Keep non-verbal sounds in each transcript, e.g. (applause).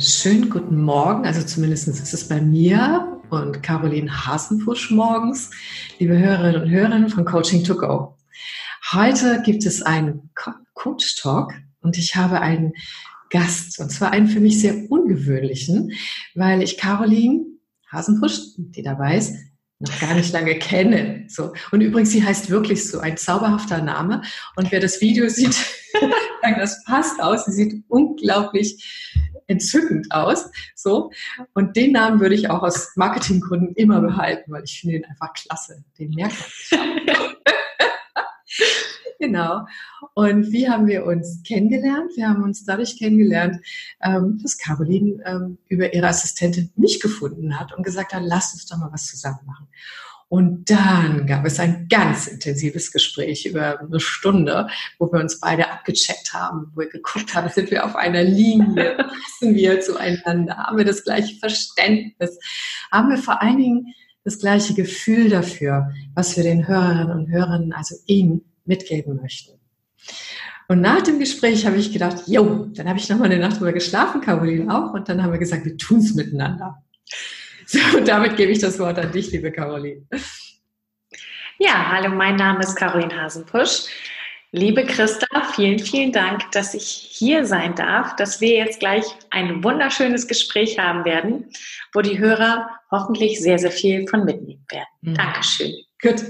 schönen guten Morgen, also zumindest ist es bei mir und Caroline Hasenfusch morgens, liebe Hörerinnen und Hörer von Coaching to Go. Heute gibt es einen Coach Talk und ich habe einen Gast und zwar einen für mich sehr ungewöhnlichen, weil ich Caroline Hasenfusch, die dabei ist, noch gar nicht lange kenne. So. Und übrigens, sie heißt wirklich so ein zauberhafter Name. Und wer das Video sieht, (laughs) das passt aus. Sie sieht unglaublich entzückend aus. So. Und den Namen würde ich auch aus Marketinggründen immer behalten, weil ich finde ihn einfach klasse. Den merkt man (laughs) Genau. Und wie haben wir uns kennengelernt? Wir haben uns dadurch kennengelernt, ähm, dass Caroline ähm, über ihre Assistentin mich gefunden hat und gesagt hat, lass uns doch mal was zusammen machen. Und dann gab es ein ganz intensives Gespräch über eine Stunde, wo wir uns beide abgecheckt haben, wo wir geguckt haben, sind wir auf einer Linie, (laughs) passen wir zueinander, haben wir das gleiche Verständnis, haben wir vor allen Dingen das gleiche Gefühl dafür, was wir den Hörerinnen und Hörern, also Ihnen, mitgeben möchten. Und nach dem Gespräch habe ich gedacht, jo, dann habe ich noch mal eine Nacht drüber geschlafen, Caroline auch, und dann haben wir gesagt, wir tun es miteinander. So, und damit gebe ich das Wort an dich, liebe Caroline. Ja, hallo, mein Name ist Caroline Hasenpusch. Liebe Christa, vielen, vielen Dank, dass ich hier sein darf, dass wir jetzt gleich ein wunderschönes Gespräch haben werden, wo die Hörer hoffentlich sehr, sehr viel von mitnehmen werden. Mhm. Dankeschön. Gut.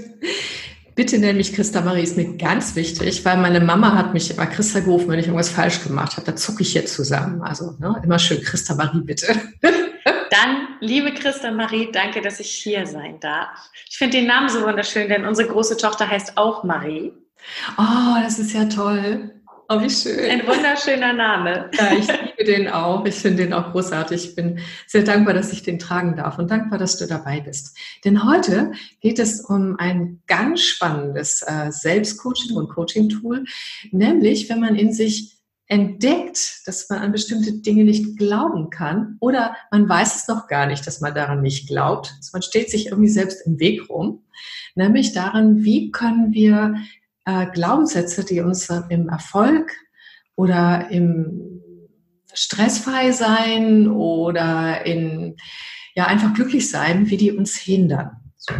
Bitte nenn mich Christa Marie, ist mir ganz wichtig, weil meine Mama hat mich immer Christa gerufen, wenn ich irgendwas falsch gemacht habe. Da zucke ich jetzt zusammen. Also ne, immer schön Christa Marie, bitte. (laughs) Dann, liebe Christa Marie, danke, dass ich hier sein darf. Ich finde den Namen so wunderschön, denn unsere große Tochter heißt auch Marie. Oh, das ist ja toll. Oh, wie schön. Ein wunderschöner Name. Ja, ich liebe den auch. Ich finde den auch großartig. Ich bin sehr dankbar, dass ich den tragen darf und dankbar, dass du dabei bist. Denn heute geht es um ein ganz spannendes äh, Selbstcoaching und Coaching-Tool, nämlich wenn man in sich entdeckt, dass man an bestimmte Dinge nicht glauben kann oder man weiß es noch gar nicht, dass man daran nicht glaubt. Also man steht sich irgendwie selbst im Weg rum, nämlich daran, wie können wir äh, Glaubenssätze, die uns im Erfolg oder im stressfrei sein oder in ja einfach glücklich sein, wie die uns hindern. So.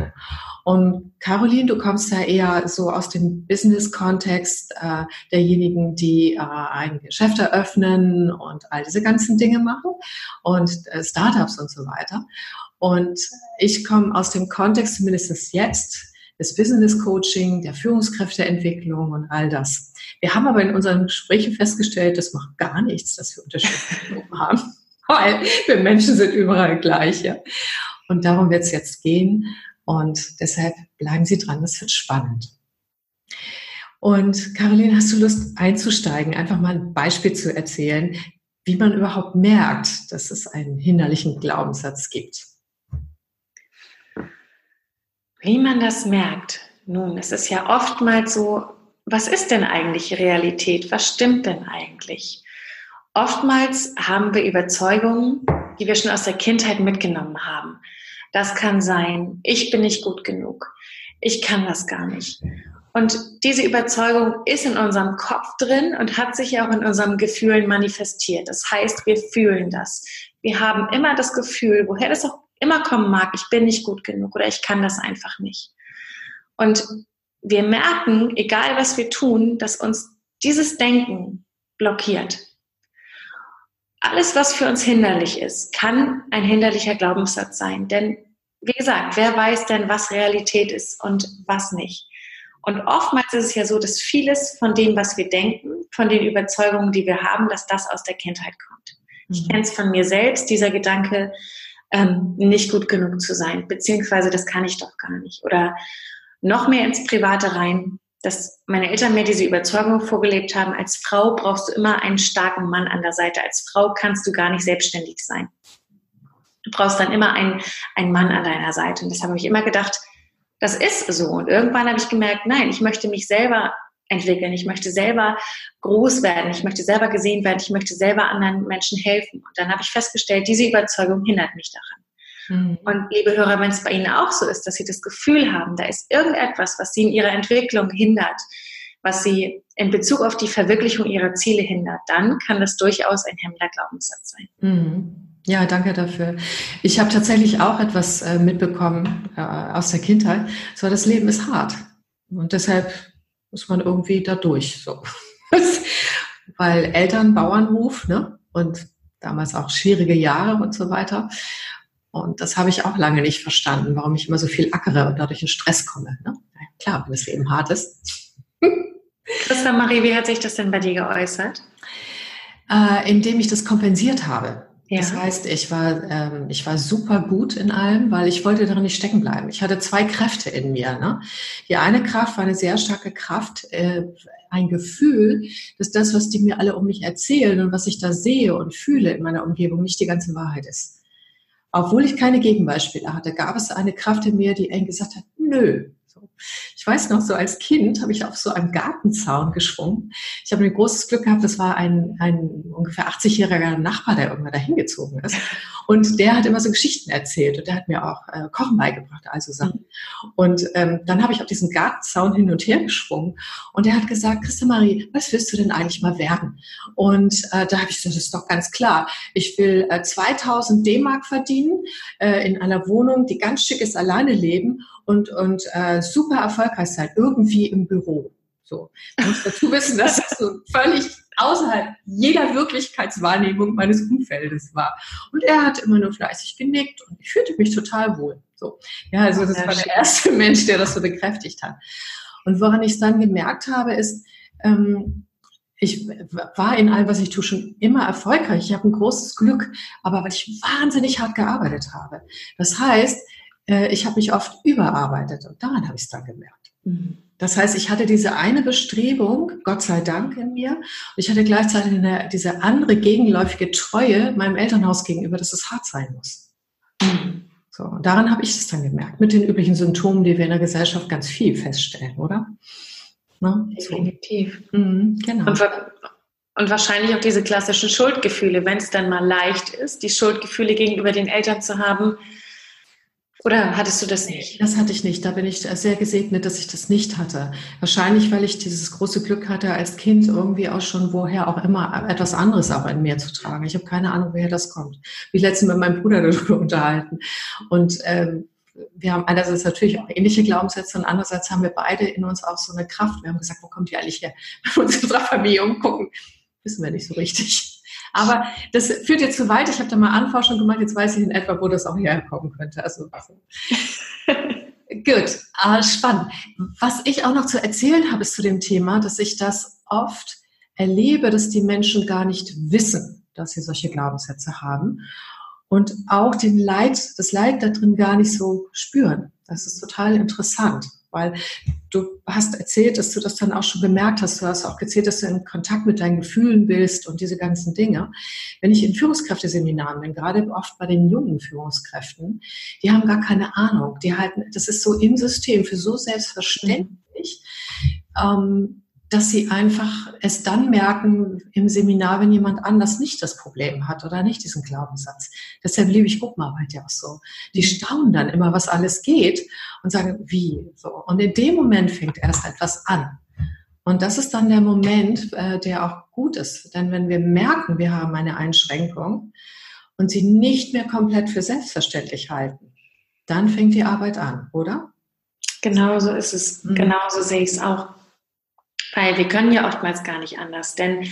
Und Caroline, du kommst ja eher so aus dem Business-Kontext äh, derjenigen, die äh, ein Geschäft eröffnen und all diese ganzen Dinge machen und äh, Startups und so weiter. Und ich komme aus dem Kontext, zumindest jetzt, des Business Coaching, der Führungskräfteentwicklung und all das. Wir haben aber in unseren Gesprächen festgestellt, das macht gar nichts, dass wir unterschiedliche Gruppen haben, (laughs) weil wir Menschen sind überall gleich. Ja? Und darum wird es jetzt gehen und deshalb bleiben Sie dran, das wird spannend. Und Caroline, hast du Lust einzusteigen, einfach mal ein Beispiel zu erzählen, wie man überhaupt merkt, dass es einen hinderlichen Glaubenssatz gibt? Wie man das merkt? Nun, es ist ja oftmals so, was ist denn eigentlich Realität? Was stimmt denn eigentlich? Oftmals haben wir Überzeugungen, die wir schon aus der Kindheit mitgenommen haben. Das kann sein, ich bin nicht gut genug, ich kann das gar nicht. Und diese Überzeugung ist in unserem Kopf drin und hat sich auch in unseren Gefühlen manifestiert. Das heißt, wir fühlen das. Wir haben immer das Gefühl, woher das auch immer kommen mag, ich bin nicht gut genug oder ich kann das einfach nicht. Und wir merken, egal was wir tun, dass uns dieses Denken blockiert. Alles, was für uns hinderlich ist, kann ein hinderlicher Glaubenssatz sein. Denn, wie gesagt, wer weiß denn, was Realität ist und was nicht? Und oftmals ist es ja so, dass vieles von dem, was wir denken, von den Überzeugungen, die wir haben, dass das aus der Kindheit kommt. Ich mhm. kenne es von mir selbst, dieser Gedanke, ähm, nicht gut genug zu sein, beziehungsweise das kann ich doch gar nicht. Oder noch mehr ins Private rein, dass meine Eltern mir diese Überzeugung vorgelebt haben, als Frau brauchst du immer einen starken Mann an der Seite. Als Frau kannst du gar nicht selbstständig sein. Du brauchst dann immer einen, einen Mann an deiner Seite. Und das habe ich immer gedacht, das ist so. Und irgendwann habe ich gemerkt, nein, ich möchte mich selber entwickeln. Ich möchte selber groß werden. Ich möchte selber gesehen werden. Ich möchte selber anderen Menschen helfen. Und dann habe ich festgestellt, diese Überzeugung hindert mich daran. Mhm. Und liebe Hörer, wenn es bei Ihnen auch so ist, dass Sie das Gefühl haben, da ist irgendetwas, was Sie in Ihrer Entwicklung hindert, was sie in Bezug auf die Verwirklichung ihrer Ziele hindert, dann kann das durchaus ein hemmender Glaubenssatz sein. Mhm. Ja, danke dafür. Ich habe tatsächlich auch etwas äh, mitbekommen äh, aus der Kindheit. So, das Leben ist hart. Und deshalb muss man irgendwie da durch. So. (laughs) Weil Eltern, Bauernhof, ne? Und damals auch schwierige Jahre und so weiter. Und das habe ich auch lange nicht verstanden, warum ich immer so viel ackere und dadurch in Stress komme. Ne? Klar, wenn das Leben hart ist. (laughs) Christa Marie, wie hat sich das denn bei dir geäußert? Äh, indem ich das kompensiert habe. Ja. Das heißt, ich war, ähm, ich war super gut in allem, weil ich wollte darin nicht stecken bleiben. Ich hatte zwei Kräfte in mir. Ne? Die eine Kraft war eine sehr starke Kraft, äh, ein Gefühl, dass das, was die mir alle um mich erzählen und was ich da sehe und fühle in meiner Umgebung, nicht die ganze Wahrheit ist. Obwohl ich keine Gegenbeispiele hatte, gab es eine Kraft in mir, die eng gesagt hat, nö, ich weiß noch, so als Kind habe ich auf so einem Gartenzaun geschwungen. Ich habe ein großes Glück gehabt, das war ein, ein ungefähr 80-jähriger Nachbar, der irgendwann da hingezogen ist. Und der hat immer so Geschichten erzählt und der hat mir auch äh, Kochen beigebracht, also Sachen. Und ähm, dann habe ich auf diesen Gartenzaun hin und her geschwungen und der hat gesagt, Christa Marie, was willst du denn eigentlich mal werden? Und äh, da habe ich gesagt, das ist doch ganz klar. Ich will äh, 2000 D-Mark verdienen, äh, in einer Wohnung, die ganz schick ist, alleine leben und, und äh, super erfolgreich sein, irgendwie im Büro. So. Man muss dazu wissen, dass das so völlig außerhalb jeder Wirklichkeitswahrnehmung meines Umfeldes war. Und er hat immer nur fleißig genickt und ich fühlte mich total wohl. So. Ja, also das war der erste (laughs) Mensch, der das so bekräftigt hat. Und woran ich es dann gemerkt habe, ist, ähm, ich war in allem, was ich tue, schon immer erfolgreich. Ich habe ein großes Glück, aber weil ich wahnsinnig hart gearbeitet habe. Das heißt, ich habe mich oft überarbeitet und daran habe ich es dann gemerkt. Mhm. Das heißt, ich hatte diese eine Bestrebung, Gott sei Dank in mir, und ich hatte gleichzeitig eine, diese andere gegenläufige Treue meinem Elternhaus gegenüber, dass es hart sein muss. Mhm. So, und daran habe ich es dann gemerkt, mit den üblichen Symptomen, die wir in der Gesellschaft ganz viel feststellen, oder? Ne? Definitiv. So. Mhm, genau. Und, und wahrscheinlich auch diese klassischen Schuldgefühle, wenn es dann mal leicht ist, die Schuldgefühle gegenüber den Eltern zu haben, oder hattest du das nicht? Das hatte ich nicht. Da bin ich sehr gesegnet, dass ich das nicht hatte. Wahrscheinlich, weil ich dieses große Glück hatte, als Kind irgendwie auch schon woher auch immer etwas anderes auch in mir zu tragen. Ich habe keine Ahnung, woher das kommt. Wie letztens mit meinem Bruder darüber unterhalten. Und ähm, wir haben einerseits natürlich auch ähnliche Glaubenssätze und andererseits haben wir beide in uns auch so eine Kraft. Wir haben gesagt, wo kommt die eigentlich her? (laughs) Wenn wir uns in unserer Familie umgucken, wissen wir nicht so richtig. Aber das führt jetzt zu weit. Ich habe da mal Anforschung gemacht. Jetzt weiß ich in etwa, wo das auch herkommen könnte. Also, also. (laughs) Gut, ah, spannend. Was ich auch noch zu erzählen habe, ist zu dem Thema, dass ich das oft erlebe, dass die Menschen gar nicht wissen, dass sie solche Glaubenssätze haben und auch den Leid, das Leid da drin gar nicht so spüren. Das ist total interessant weil du hast erzählt, dass du das dann auch schon bemerkt hast. Du hast auch erzählt, dass du in Kontakt mit deinen Gefühlen bist und diese ganzen Dinge. Wenn ich in Führungskräfteseminaren bin, gerade oft bei den jungen Führungskräften, die haben gar keine Ahnung. Die halten, das ist so im System für so selbstverständlich. Mhm. Ähm, dass sie einfach es dann merken im Seminar, wenn jemand anders nicht das Problem hat oder nicht diesen Glaubenssatz. Deshalb liebe ich Gruppenarbeit ja auch so. Die staunen dann immer, was alles geht und sagen, wie? So. Und in dem Moment fängt erst etwas an. Und das ist dann der Moment, äh, der auch gut ist. Denn wenn wir merken, wir haben eine Einschränkung und sie nicht mehr komplett für selbstverständlich halten, dann fängt die Arbeit an, oder? Genau so ist es. Mhm. Genau so sehe ich es auch. Weil wir können ja oftmals gar nicht anders, denn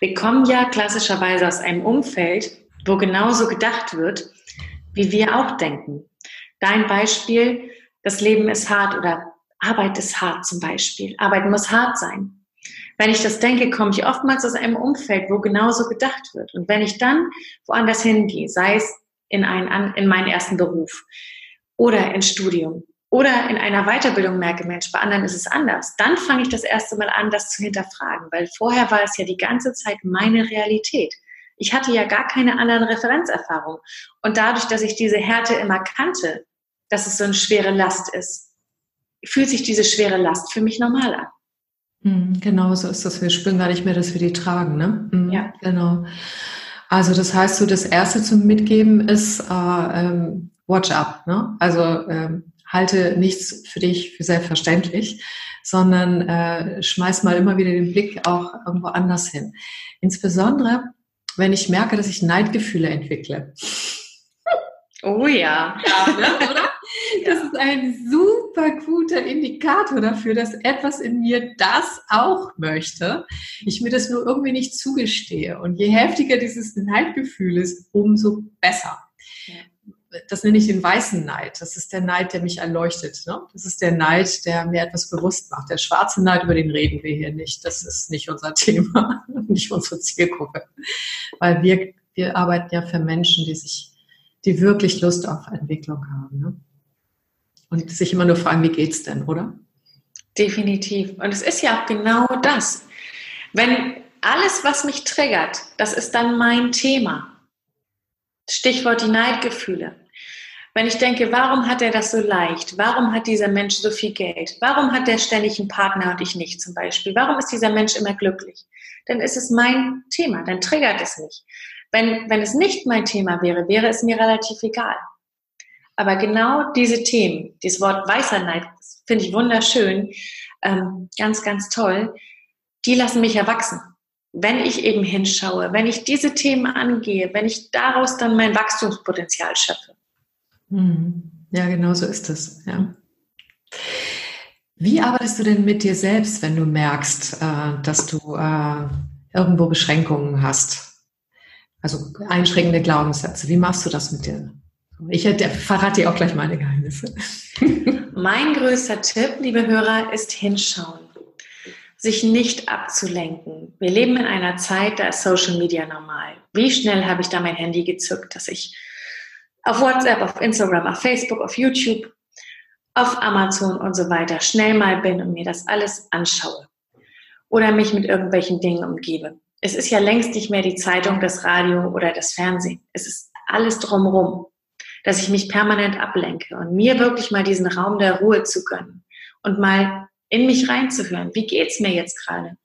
wir kommen ja klassischerweise aus einem Umfeld, wo genauso gedacht wird, wie wir auch denken. Dein Beispiel, das Leben ist hart oder Arbeit ist hart zum Beispiel. Arbeit muss hart sein. Wenn ich das denke, komme ich oftmals aus einem Umfeld, wo genauso gedacht wird. Und wenn ich dann woanders hingehe, sei es in, einen, in meinen ersten Beruf oder ins Studium, oder in einer Weiterbildung merke, Mensch, bei anderen ist es anders, dann fange ich das erste Mal an, das zu hinterfragen, weil vorher war es ja die ganze Zeit meine Realität. Ich hatte ja gar keine anderen Referenzerfahrungen. Und dadurch, dass ich diese Härte immer kannte, dass es so eine schwere Last ist, fühlt sich diese schwere Last für mich normal an. Hm, genau so ist das. Wir spüren gar nicht mehr, dass wir die tragen. Ne? Mhm, ja. Genau. Also das heißt, so das Erste zum Mitgeben ist äh, ähm, Watch up. Ne? Also ähm, halte nichts für dich für selbstverständlich, sondern äh, schmeiß mal immer wieder den Blick auch irgendwo anders hin. Insbesondere, wenn ich merke, dass ich Neidgefühle entwickle. Oh ja. ja ne, oder? (laughs) Das ist ein super guter Indikator dafür, dass etwas in mir das auch möchte. Ich mir das nur irgendwie nicht zugestehe. Und je heftiger dieses Neidgefühl ist, umso besser. Das nenne ich den weißen Neid. Das ist der Neid, der mich erleuchtet. Ne? Das ist der Neid, der mir etwas bewusst macht. Der schwarze Neid, über den reden wir hier nicht. Das ist nicht unser (laughs) Thema, nicht unsere Zielgruppe. Weil wir, wir arbeiten ja für Menschen, die sich, die wirklich Lust auf Entwicklung haben. Ne? Und sich immer nur fragen, wie geht's denn, oder? Definitiv. Und es ist ja auch genau das. Wenn alles, was mich triggert, das ist dann mein Thema. Stichwort die Neidgefühle. Wenn ich denke, warum hat er das so leicht? Warum hat dieser Mensch so viel Geld? Warum hat er ständig einen Partner und ich nicht zum Beispiel? Warum ist dieser Mensch immer glücklich? Dann ist es mein Thema, dann triggert es mich. Wenn, wenn es nicht mein Thema wäre, wäre es mir relativ egal. Aber genau diese Themen, dieses Wort weißer Neid, finde ich wunderschön, ähm, ganz, ganz toll, die lassen mich erwachsen. Wenn ich eben hinschaue, wenn ich diese Themen angehe, wenn ich daraus dann mein Wachstumspotenzial schöpfe. Hm. Ja, genau so ist es. Ja. Wie arbeitest du denn mit dir selbst, wenn du merkst, äh, dass du äh, irgendwo Beschränkungen hast? Also einschränkende Glaubenssätze. Wie machst du das mit dir? Ich verrate dir auch gleich meine Geheimnisse. (laughs) Mein größter Tipp, liebe Hörer, ist hinschauen. Sich nicht abzulenken. Wir leben in einer Zeit, da ist Social Media normal. Wie schnell habe ich da mein Handy gezückt, dass ich auf WhatsApp, auf Instagram, auf Facebook, auf YouTube, auf Amazon und so weiter schnell mal bin und mir das alles anschaue. Oder mich mit irgendwelchen Dingen umgebe. Es ist ja längst nicht mehr die Zeitung, das Radio oder das Fernsehen. Es ist alles drumrum dass ich mich permanent ablenke und mir wirklich mal diesen Raum der Ruhe zu gönnen und mal in mich reinzuhören. Wie geht's mir jetzt gerade?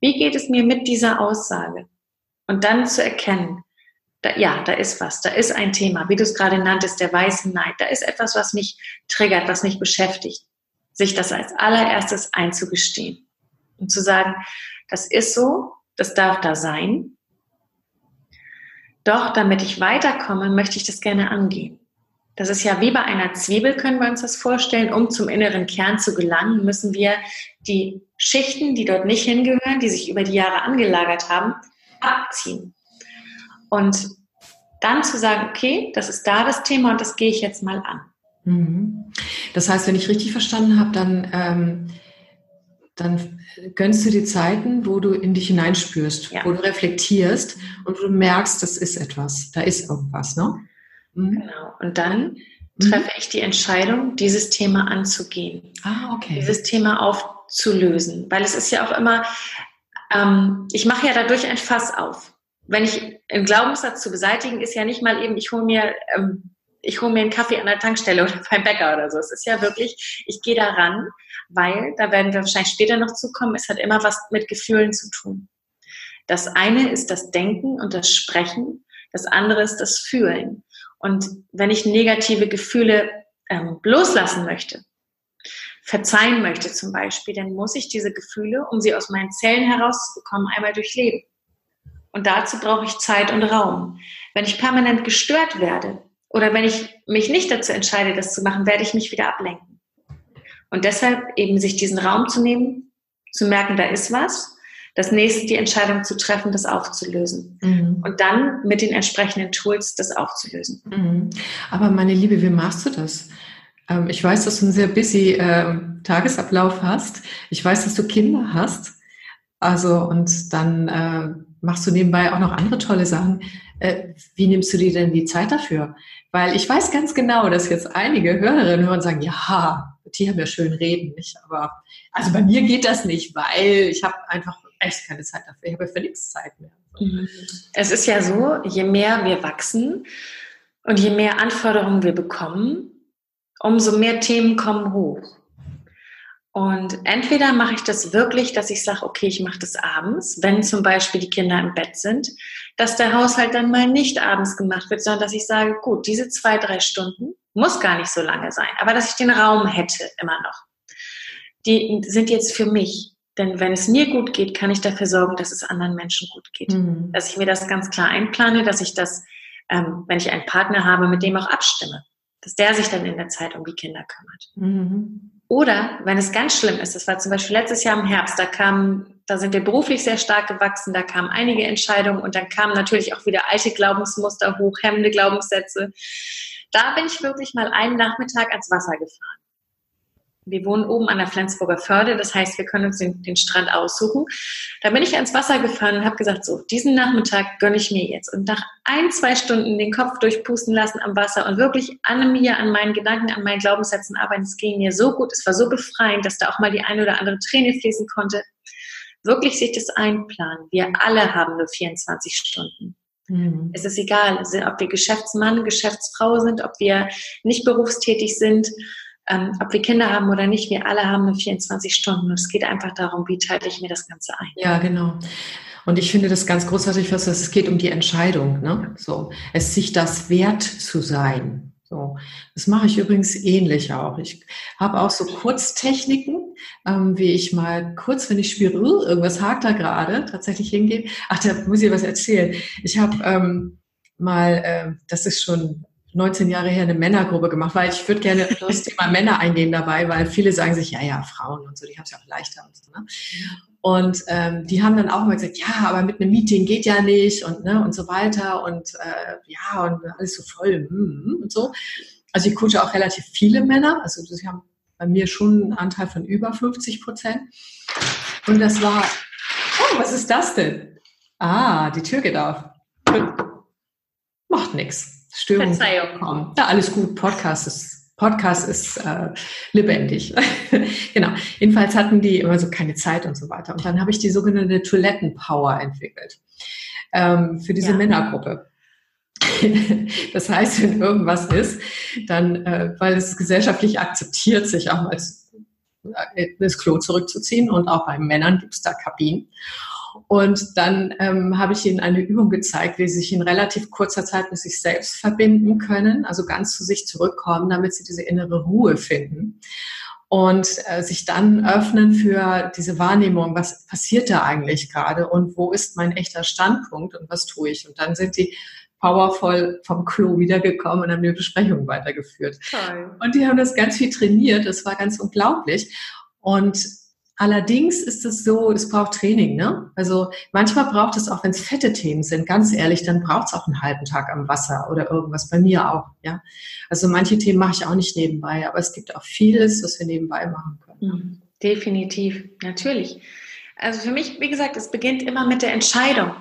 Wie geht es mir mit dieser Aussage? Und dann zu erkennen, da, ja, da ist was, da ist ein Thema, wie du es gerade nanntest, der weiße Neid. Da ist etwas, was mich triggert, was mich beschäftigt. Sich das als allererstes einzugestehen und zu sagen, das ist so, das darf da sein. Doch damit ich weiterkomme, möchte ich das gerne angehen. Das ist ja wie bei einer Zwiebel, können wir uns das vorstellen. Um zum inneren Kern zu gelangen, müssen wir die Schichten, die dort nicht hingehören, die sich über die Jahre angelagert haben, abziehen. Und dann zu sagen, okay, das ist da das Thema und das gehe ich jetzt mal an. Mhm. Das heißt, wenn ich richtig verstanden habe, dann, ähm, dann gönnst du die Zeiten, wo du in dich hineinspürst, ja. wo du reflektierst und du merkst, das ist etwas, da ist irgendwas, ne? Mhm. Genau. Und dann mhm. treffe ich die Entscheidung, dieses Thema anzugehen. Ah, okay. Dieses Thema aufzulösen. Weil es ist ja auch immer, ähm, ich mache ja dadurch ein Fass auf. Wenn ich einen Glaubenssatz zu beseitigen, ist ja nicht mal eben, ich hole mir, ähm, ich hole mir einen Kaffee an der Tankstelle oder (laughs) beim Bäcker oder so. Es ist ja wirklich, ich gehe da ran, weil, da werden wir wahrscheinlich später noch zukommen, es hat immer was mit Gefühlen zu tun. Das eine ist das Denken und das Sprechen, das andere ist das Fühlen. Und wenn ich negative Gefühle ähm, loslassen möchte, verzeihen möchte zum Beispiel, dann muss ich diese Gefühle, um sie aus meinen Zellen herauszubekommen, einmal durchleben. Und dazu brauche ich Zeit und Raum. Wenn ich permanent gestört werde oder wenn ich mich nicht dazu entscheide, das zu machen, werde ich mich wieder ablenken. Und deshalb eben sich diesen Raum zu nehmen, zu merken, da ist was das nächste die Entscheidung zu treffen, das aufzulösen. Mhm. Und dann mit den entsprechenden Tools das aufzulösen. Mhm. Aber meine Liebe, wie machst du das? Ähm, ich weiß, dass du einen sehr busy äh, Tagesablauf hast. Ich weiß, dass du Kinder hast. Also, und dann äh, machst du nebenbei auch noch andere tolle Sachen. Äh, wie nimmst du dir denn die Zeit dafür? Weil ich weiß ganz genau, dass jetzt einige Hörerinnen hören und sagen, ja, die haben ja schön reden, nicht? Aber also bei mir geht das nicht, weil ich habe einfach echt keine Zeit dafür. Ich habe für nichts Zeit mehr. Mhm. Es ist ja so, je mehr wir wachsen und je mehr Anforderungen wir bekommen, umso mehr Themen kommen hoch. Und entweder mache ich das wirklich, dass ich sage, okay, ich mache das abends, wenn zum Beispiel die Kinder im Bett sind, dass der Haushalt dann mal nicht abends gemacht wird, sondern dass ich sage, gut, diese zwei, drei Stunden Muss gar nicht so lange sein, aber dass ich den Raum hätte immer noch. Die sind jetzt für mich. Denn wenn es mir gut geht, kann ich dafür sorgen, dass es anderen Menschen gut geht. Mhm. Dass ich mir das ganz klar einplane, dass ich das, ähm, wenn ich einen Partner habe, mit dem auch abstimme. Dass der sich dann in der Zeit um die Kinder kümmert. Mhm. Oder wenn es ganz schlimm ist, das war zum Beispiel letztes Jahr im Herbst, da kam, da sind wir beruflich sehr stark gewachsen, da kamen einige Entscheidungen und dann kamen natürlich auch wieder alte Glaubensmuster hoch, hemmende Glaubenssätze. Da bin ich wirklich mal einen Nachmittag ans Wasser gefahren wir wohnen oben an der Flensburger Förde, das heißt, wir können uns den, den Strand aussuchen. Da bin ich ans Wasser gefahren und habe gesagt, so, diesen Nachmittag gönne ich mir jetzt. Und nach ein, zwei Stunden den Kopf durchpusten lassen am Wasser und wirklich an mir, an meinen Gedanken, an meinen Glaubenssätzen arbeiten, es ging mir so gut, es war so befreiend, dass da auch mal die eine oder andere Träne fließen konnte. Wirklich sich das einplanen. Wir alle haben nur 24 Stunden. Mhm. Es ist egal, ob wir Geschäftsmann, Geschäftsfrau sind, ob wir nicht berufstätig sind ähm, ob wir Kinder haben oder nicht, wir alle haben nur 24 Stunden. Und es geht einfach darum, wie teile ich mir das Ganze ein. Ja, genau. Und ich finde das ganz großartig, was es geht um die Entscheidung. Ne? So, es sich das wert zu sein. So, das mache ich übrigens ähnlich auch. Ich habe auch so Kurztechniken, ähm, wie ich mal kurz, wenn ich spüre, uh, irgendwas hakt da gerade, tatsächlich hingehe. Ach, da muss ich was erzählen. Ich habe ähm, mal, äh, das ist schon 19 Jahre her eine Männergruppe gemacht, weil ich würde gerne auf (laughs) das Thema Männer eingehen dabei, weil viele sagen sich, ja, ja, Frauen und so, die haben es ja auch leichter und so. Ne? Und ähm, die haben dann auch mal gesagt, ja, aber mit einem Meeting geht ja nicht und ne und so weiter und äh, ja und alles so voll mm, und so. Also ich coache auch relativ viele Männer, also sie haben bei mir schon einen Anteil von über 50 Prozent. Und das war, oh, was ist das denn? Ah, die Tür geht auf. Macht nichts. Störungen Verzeihung. kommen. Ja, alles gut. Podcast ist, Podcast ist äh, lebendig. (laughs) genau. Jedenfalls hatten die immer so keine Zeit und so weiter. Und dann habe ich die sogenannte Toilettenpower entwickelt ähm, für diese ja. Männergruppe. (laughs) das heißt, wenn irgendwas ist, dann, äh, weil es gesellschaftlich akzeptiert, sich auch mal äh, ins Klo zurückzuziehen und auch bei Männern gibt es da Kabinen. Und dann ähm, habe ich ihnen eine Übung gezeigt, wie sie sich in relativ kurzer Zeit mit sich selbst verbinden können, also ganz zu sich zurückkommen, damit sie diese innere Ruhe finden und äh, sich dann öffnen für diese Wahrnehmung, was passiert da eigentlich gerade und wo ist mein echter Standpunkt und was tue ich. Und dann sind die powervoll vom Klo wiedergekommen und haben die Besprechung weitergeführt. Toll. Und die haben das ganz viel trainiert, das war ganz unglaublich. Und Allerdings ist es so, es braucht Training. Ne? Also manchmal braucht es auch, wenn es fette Themen sind, ganz ehrlich, dann braucht es auch einen halben Tag am Wasser oder irgendwas. Bei mir auch. Ja, Also manche Themen mache ich auch nicht nebenbei, aber es gibt auch vieles, was wir nebenbei machen können. Mhm. Definitiv, natürlich. Also für mich, wie gesagt, es beginnt immer mit der Entscheidung.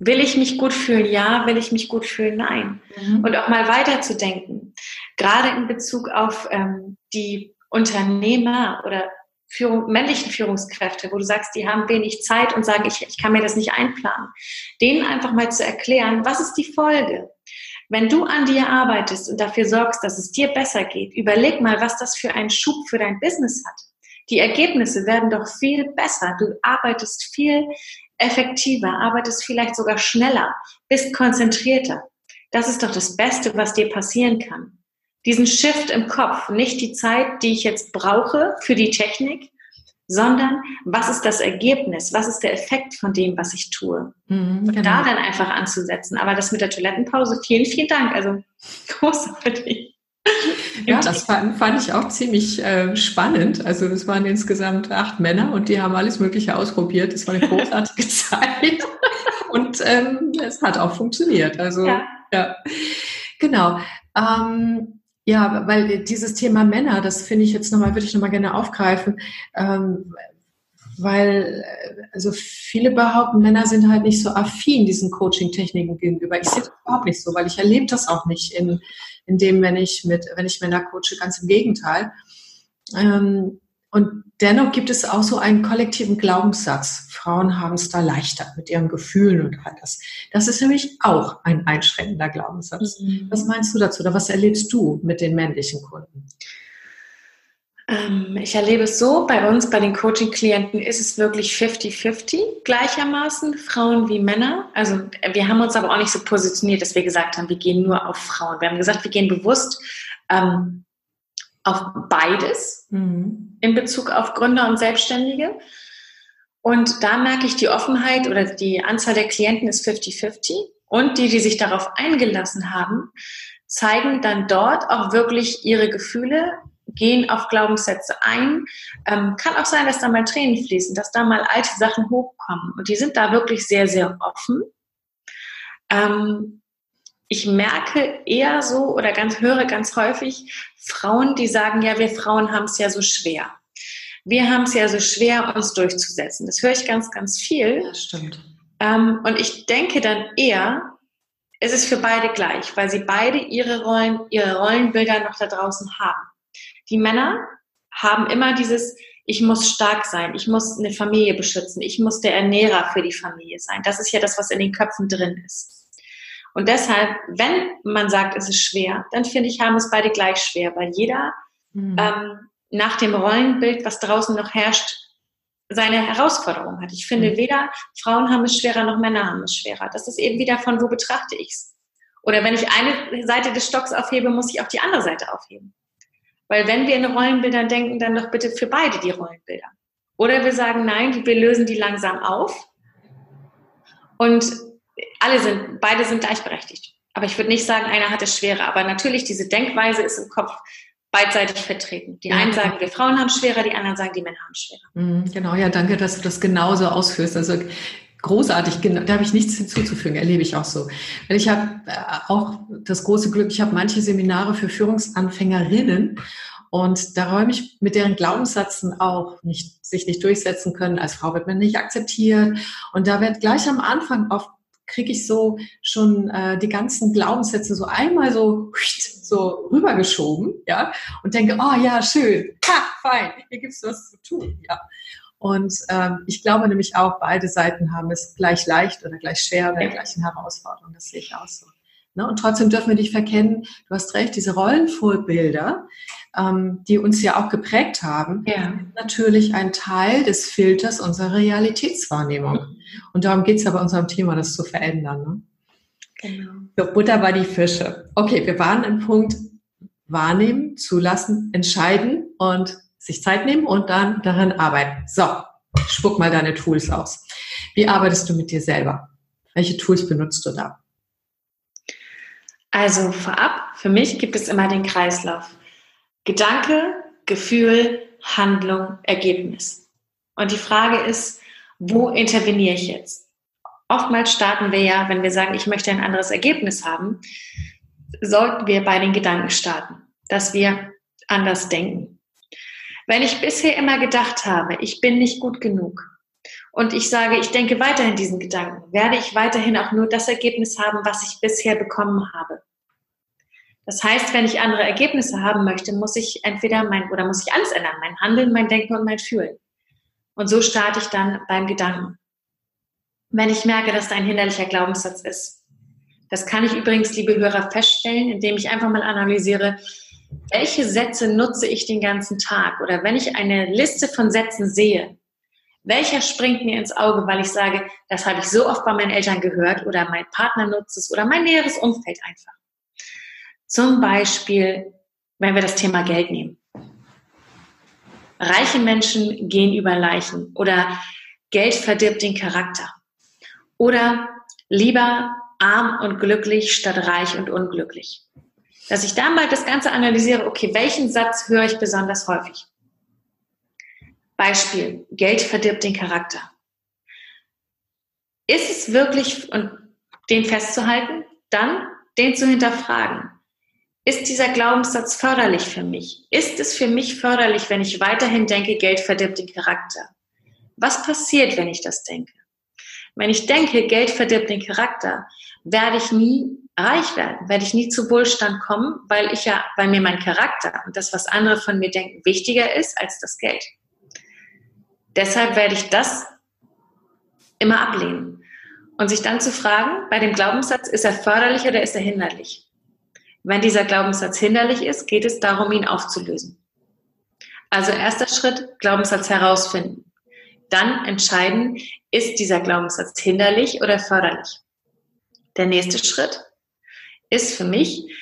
Will ich mich gut fühlen? Ja. Will ich mich gut fühlen? Nein. Mhm. Und auch mal weiterzudenken. Gerade in Bezug auf ähm, die Unternehmer oder Führung, männlichen Führungskräfte, wo du sagst, die haben wenig Zeit und sagen, ich, ich kann mir das nicht einplanen, denen einfach mal zu erklären, was ist die Folge? Wenn du an dir arbeitest und dafür sorgst, dass es dir besser geht, überleg mal, was das für einen Schub für dein Business hat. Die Ergebnisse werden doch viel besser. Du arbeitest viel effektiver, arbeitest vielleicht sogar schneller, bist konzentrierter. Das ist doch das Beste, was dir passieren kann diesen Shift im Kopf, nicht die Zeit, die ich jetzt brauche für die Technik, sondern was ist das Ergebnis, was ist der Effekt von dem, was ich tue. Mhm, genau. Da dann einfach anzusetzen. Aber das mit der Toilettenpause, vielen, vielen Dank. Also (laughs) großartig. Ja, das fand, fand ich auch ziemlich äh, spannend. Also es waren insgesamt acht Männer und die haben alles Mögliche ausprobiert. Es war eine großartige (laughs) Zeit und ähm, es hat auch funktioniert. Also ja, ja. genau. Ähm, ja, weil dieses Thema Männer, das finde ich jetzt nochmal, würde ich nochmal gerne aufgreifen, ähm, weil äh, also viele behaupten, Männer sind halt nicht so affin diesen Coaching-Techniken gegenüber. Ich sehe das überhaupt nicht so, weil ich erlebe das auch nicht in, in dem, wenn ich mit, wenn ich Männer coache, ganz im Gegenteil. Ähm, und dennoch gibt es auch so einen kollektiven Glaubenssatz. Frauen haben es da leichter mit ihren Gefühlen und all das. Das ist nämlich auch ein einschränkender Glaubenssatz. Mhm. Was meinst du dazu oder was erlebst du mit den männlichen Kunden? Ähm, ich erlebe es so, bei uns, bei den Coaching-Klienten ist es wirklich 50-50 gleichermaßen, Frauen wie Männer. Also wir haben uns aber auch nicht so positioniert, dass wir gesagt haben, wir gehen nur auf Frauen. Wir haben gesagt, wir gehen bewusst ähm, auf beides mhm. in Bezug auf Gründer und Selbstständige. Und da merke ich, die Offenheit oder die Anzahl der Klienten ist 50-50. Und die, die sich darauf eingelassen haben, zeigen dann dort auch wirklich ihre Gefühle, gehen auf Glaubenssätze ein. Ähm, kann auch sein, dass da mal Tränen fließen, dass da mal alte Sachen hochkommen. Und die sind da wirklich sehr, sehr offen. Ähm, ich merke eher so oder ganz höre ganz häufig Frauen, die sagen, ja, wir Frauen haben es ja so schwer. Wir haben es ja so schwer, uns durchzusetzen. Das höre ich ganz, ganz viel. Das stimmt. Ähm, und ich denke dann eher, es ist für beide gleich, weil sie beide ihre Rollen, ihre Rollenbilder noch da draußen haben. Die Männer haben immer dieses, ich muss stark sein, ich muss eine Familie beschützen, ich muss der Ernährer für die Familie sein. Das ist ja das, was in den Köpfen drin ist. Und deshalb, wenn man sagt, es ist schwer, dann finde ich, haben es beide gleich schwer, weil jeder mhm. ähm, nach dem Rollenbild, was draußen noch herrscht, seine Herausforderung hat. Ich finde, mhm. weder Frauen haben es schwerer noch Männer haben es schwerer. Das ist eben wieder von, wo betrachte ich es. Oder wenn ich eine Seite des Stocks aufhebe, muss ich auch die andere Seite aufheben. Weil wenn wir in Rollenbildern denken, dann doch bitte für beide die Rollenbilder. Oder wir sagen, nein, wir lösen die langsam auf. Und alle sind, beide sind gleichberechtigt. Aber ich würde nicht sagen, einer hat es schwerer. Aber natürlich, diese Denkweise ist im Kopf beidseitig vertreten. Die einen sagen, wir Frauen haben schwerer, die anderen sagen, die Männer haben schwerer. Mhm, genau, ja, danke, dass du das genauso ausführst. Also großartig, da habe ich nichts hinzuzufügen, erlebe ich auch so. Ich habe äh, auch das große Glück, ich habe manche Seminare für Führungsanfängerinnen und da räume ich mit deren Glaubenssätzen auch nicht, sich nicht durchsetzen können. Als Frau wird man nicht akzeptiert. Und da wird gleich am Anfang oft kriege ich so schon äh, die ganzen Glaubenssätze so einmal so so rübergeschoben, ja, und denke, oh ja, schön, ha, fein, hier gibt's was zu tun, ja. Und ähm, ich glaube nämlich auch, beide Seiten haben es gleich leicht oder gleich schwer oder gleichen Herausforderungen. Das sehe ich auch so. Ne? Und trotzdem dürfen wir nicht verkennen, du hast recht, diese Rollenvorbilder, ähm, die uns ja auch geprägt haben, ja. natürlich ein Teil des Filters unserer Realitätswahrnehmung. Und darum geht es ja bei unserem Thema, das zu verändern. Ne? Genau. So, Butter bei die Fische. Okay, wir waren im Punkt wahrnehmen, zulassen, entscheiden und sich Zeit nehmen und dann daran arbeiten. So, spuck mal deine Tools aus. Wie arbeitest du mit dir selber? Welche Tools benutzt du da? Also vorab, für mich gibt es immer den Kreislauf. Gedanke, Gefühl, Handlung, Ergebnis. Und die Frage ist, wo interveniere ich jetzt? Oftmals starten wir ja, wenn wir sagen, ich möchte ein anderes Ergebnis haben, sollten wir bei den Gedanken starten, dass wir anders denken. Wenn ich bisher immer gedacht habe, ich bin nicht gut genug und ich sage, ich denke weiterhin diesen Gedanken, werde ich weiterhin auch nur das Ergebnis haben, was ich bisher bekommen habe. Das heißt, wenn ich andere Ergebnisse haben möchte, muss ich entweder mein, oder muss ich alles ändern, mein Handeln, mein Denken und mein Fühlen. Und so starte ich dann beim Gedanken. Wenn ich merke, dass da ein hinderlicher Glaubenssatz ist. Das kann ich übrigens, liebe Hörer, feststellen, indem ich einfach mal analysiere, welche Sätze nutze ich den ganzen Tag? Oder wenn ich eine Liste von Sätzen sehe, welcher springt mir ins Auge, weil ich sage, das habe ich so oft bei meinen Eltern gehört oder mein Partner nutzt es oder mein näheres Umfeld einfach. Zum Beispiel, wenn wir das Thema Geld nehmen. Reiche Menschen gehen über Leichen oder Geld verdirbt den Charakter. Oder lieber arm und glücklich statt reich und unglücklich. Dass ich da mal das Ganze analysiere, okay, welchen Satz höre ich besonders häufig? Beispiel, Geld verdirbt den Charakter. Ist es wirklich, und den festzuhalten, dann den zu hinterfragen. Ist dieser Glaubenssatz förderlich für mich? Ist es für mich förderlich, wenn ich weiterhin denke, Geld verdirbt den Charakter? Was passiert, wenn ich das denke? Wenn ich denke, Geld verdirbt den Charakter, werde ich nie reich werden, werde ich nie zu Wohlstand kommen, weil ich ja, weil mir mein Charakter und das, was andere von mir denken, wichtiger ist als das Geld. Deshalb werde ich das immer ablehnen. Und sich dann zu fragen, bei dem Glaubenssatz, ist er förderlich oder ist er hinderlich? Wenn dieser Glaubenssatz hinderlich ist, geht es darum, ihn aufzulösen. Also erster Schritt, Glaubenssatz herausfinden. Dann entscheiden, ist dieser Glaubenssatz hinderlich oder förderlich. Der nächste Schritt ist für mich,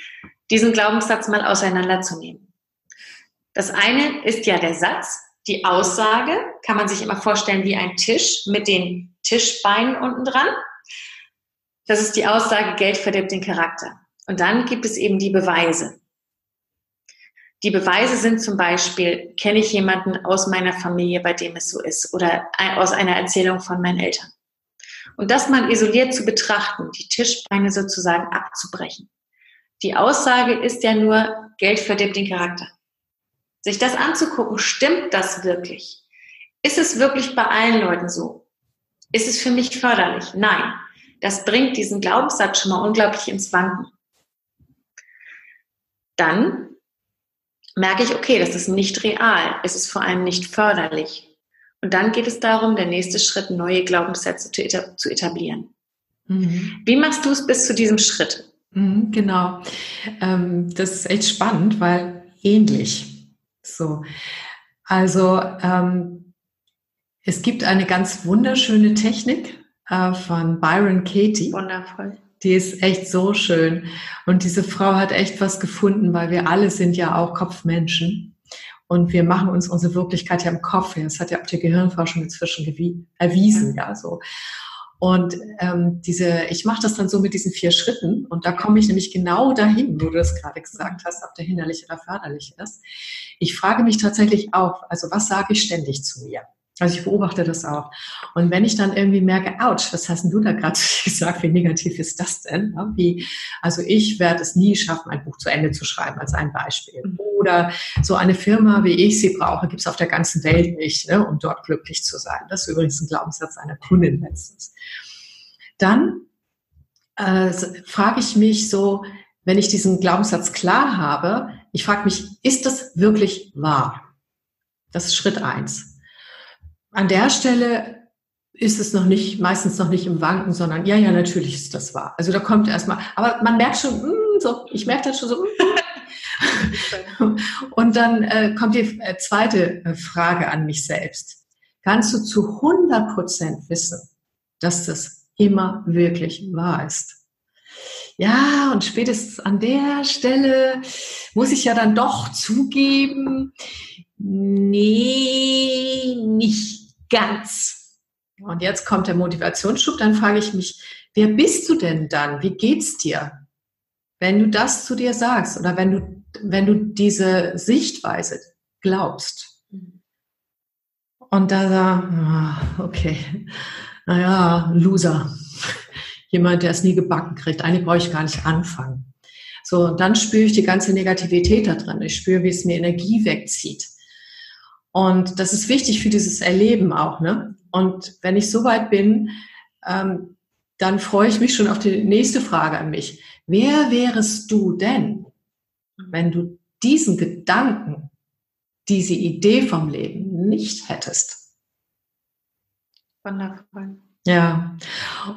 diesen Glaubenssatz mal auseinanderzunehmen. Das eine ist ja der Satz, die Aussage, kann man sich immer vorstellen wie ein Tisch mit den Tischbeinen unten dran. Das ist die Aussage, Geld verdirbt den Charakter. Und dann gibt es eben die Beweise. Die Beweise sind zum Beispiel, kenne ich jemanden aus meiner Familie, bei dem es so ist, oder aus einer Erzählung von meinen Eltern. Und das mal isoliert zu betrachten, die Tischbeine sozusagen abzubrechen. Die Aussage ist ja nur, Geld verdirbt den Charakter. Sich das anzugucken, stimmt das wirklich? Ist es wirklich bei allen Leuten so? Ist es für mich förderlich? Nein. Das bringt diesen Glaubenssatz schon mal unglaublich ins Wanken. Dann merke ich, okay, das ist nicht real. Es ist vor allem nicht förderlich. Und dann geht es darum, der nächste Schritt, neue Glaubenssätze zu etablieren. Mhm. Wie machst du es bis zu diesem Schritt? Mhm, genau. Ähm, das ist echt spannend, weil ähnlich. So. Also, ähm, es gibt eine ganz wunderschöne Technik äh, von Byron Katie. Wundervoll. Die ist echt so schön. Und diese Frau hat echt was gefunden, weil wir alle sind ja auch Kopfmenschen. Und wir machen uns unsere Wirklichkeit ja im Kopf. Das hat ja auch die Gehirnforschung inzwischen erwiesen, ja, so. Und ähm, diese, ich mache das dann so mit diesen vier Schritten und da komme ich nämlich genau dahin, wo du das gerade gesagt hast, ob der hinderlich oder förderlich ist. Ich frage mich tatsächlich auch, also was sage ich ständig zu mir? Also ich beobachte das auch. Und wenn ich dann irgendwie merke, ouch, was hast denn du da gerade (laughs) gesagt, wie negativ ist das denn? Wie, also ich werde es nie schaffen, ein Buch zu Ende zu schreiben, als ein Beispiel. Mhm. Oder so eine Firma, wie ich sie brauche, gibt es auf der ganzen Welt nicht, ne, um dort glücklich zu sein. Das ist übrigens ein Glaubenssatz einer Kundin letztens. Dann äh, frage ich mich so, wenn ich diesen Glaubenssatz klar habe, ich frage mich, ist das wirklich wahr? Das ist Schritt eins. An der Stelle ist es noch nicht, meistens noch nicht im Wanken, sondern ja, ja, natürlich ist das wahr. Also da kommt erstmal, aber man merkt schon, mh, hm, so, ich merke das schon so. Hm. (laughs) Und dann äh, kommt die äh, zweite äh, Frage an mich selbst. Kannst du zu 100 Prozent wissen, dass das immer wirklich wahr ist? Ja, und spätestens an der Stelle muss ich ja dann doch zugeben, nee, nicht ganz. Und jetzt kommt der Motivationsschub, dann frage ich mich, wer bist du denn dann? Wie geht's dir? Wenn du das zu dir sagst oder wenn du, wenn du diese Sichtweise glaubst. Und da, ah, okay, naja, Loser. Jemand, der es nie gebacken kriegt. Eigentlich brauche ich gar nicht anfangen. So, dann spüre ich die ganze Negativität da drin. Ich spüre, wie es mir Energie wegzieht. Und das ist wichtig für dieses Erleben auch. Ne? Und wenn ich so weit bin, ähm, dann freue ich mich schon auf die nächste Frage an mich. Wer wärest du denn, wenn du diesen Gedanken, diese Idee vom Leben nicht hättest? Wundervoll. Ja,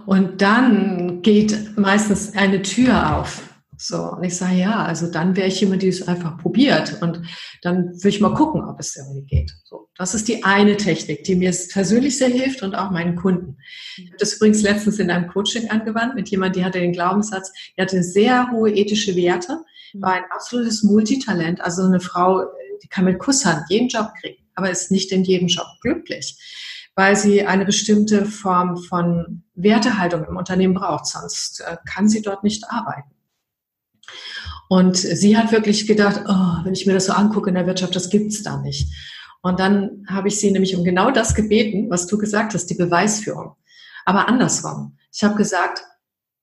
und dann geht meistens eine Tür auf. So, und ich sage, ja, also dann wäre ich jemand, die es einfach probiert und dann würde ich mal gucken, ob es irgendwie geht. So, das ist die eine Technik, die mir persönlich sehr hilft und auch meinen Kunden. Ich habe das übrigens letztens in einem Coaching angewandt mit jemandem, die hatte den Glaubenssatz, die hatte sehr hohe ethische Werte, war ein absolutes Multitalent, also eine Frau, die kann mit Kusshand jeden Job kriegen, aber ist nicht in jedem Job glücklich weil sie eine bestimmte Form von Wertehaltung im Unternehmen braucht, sonst äh, kann sie dort nicht arbeiten. Und sie hat wirklich gedacht, oh, wenn ich mir das so angucke in der Wirtschaft, das gibt's da nicht. Und dann habe ich sie nämlich um genau das gebeten, was du gesagt hast, die Beweisführung. Aber andersrum. Ich habe gesagt,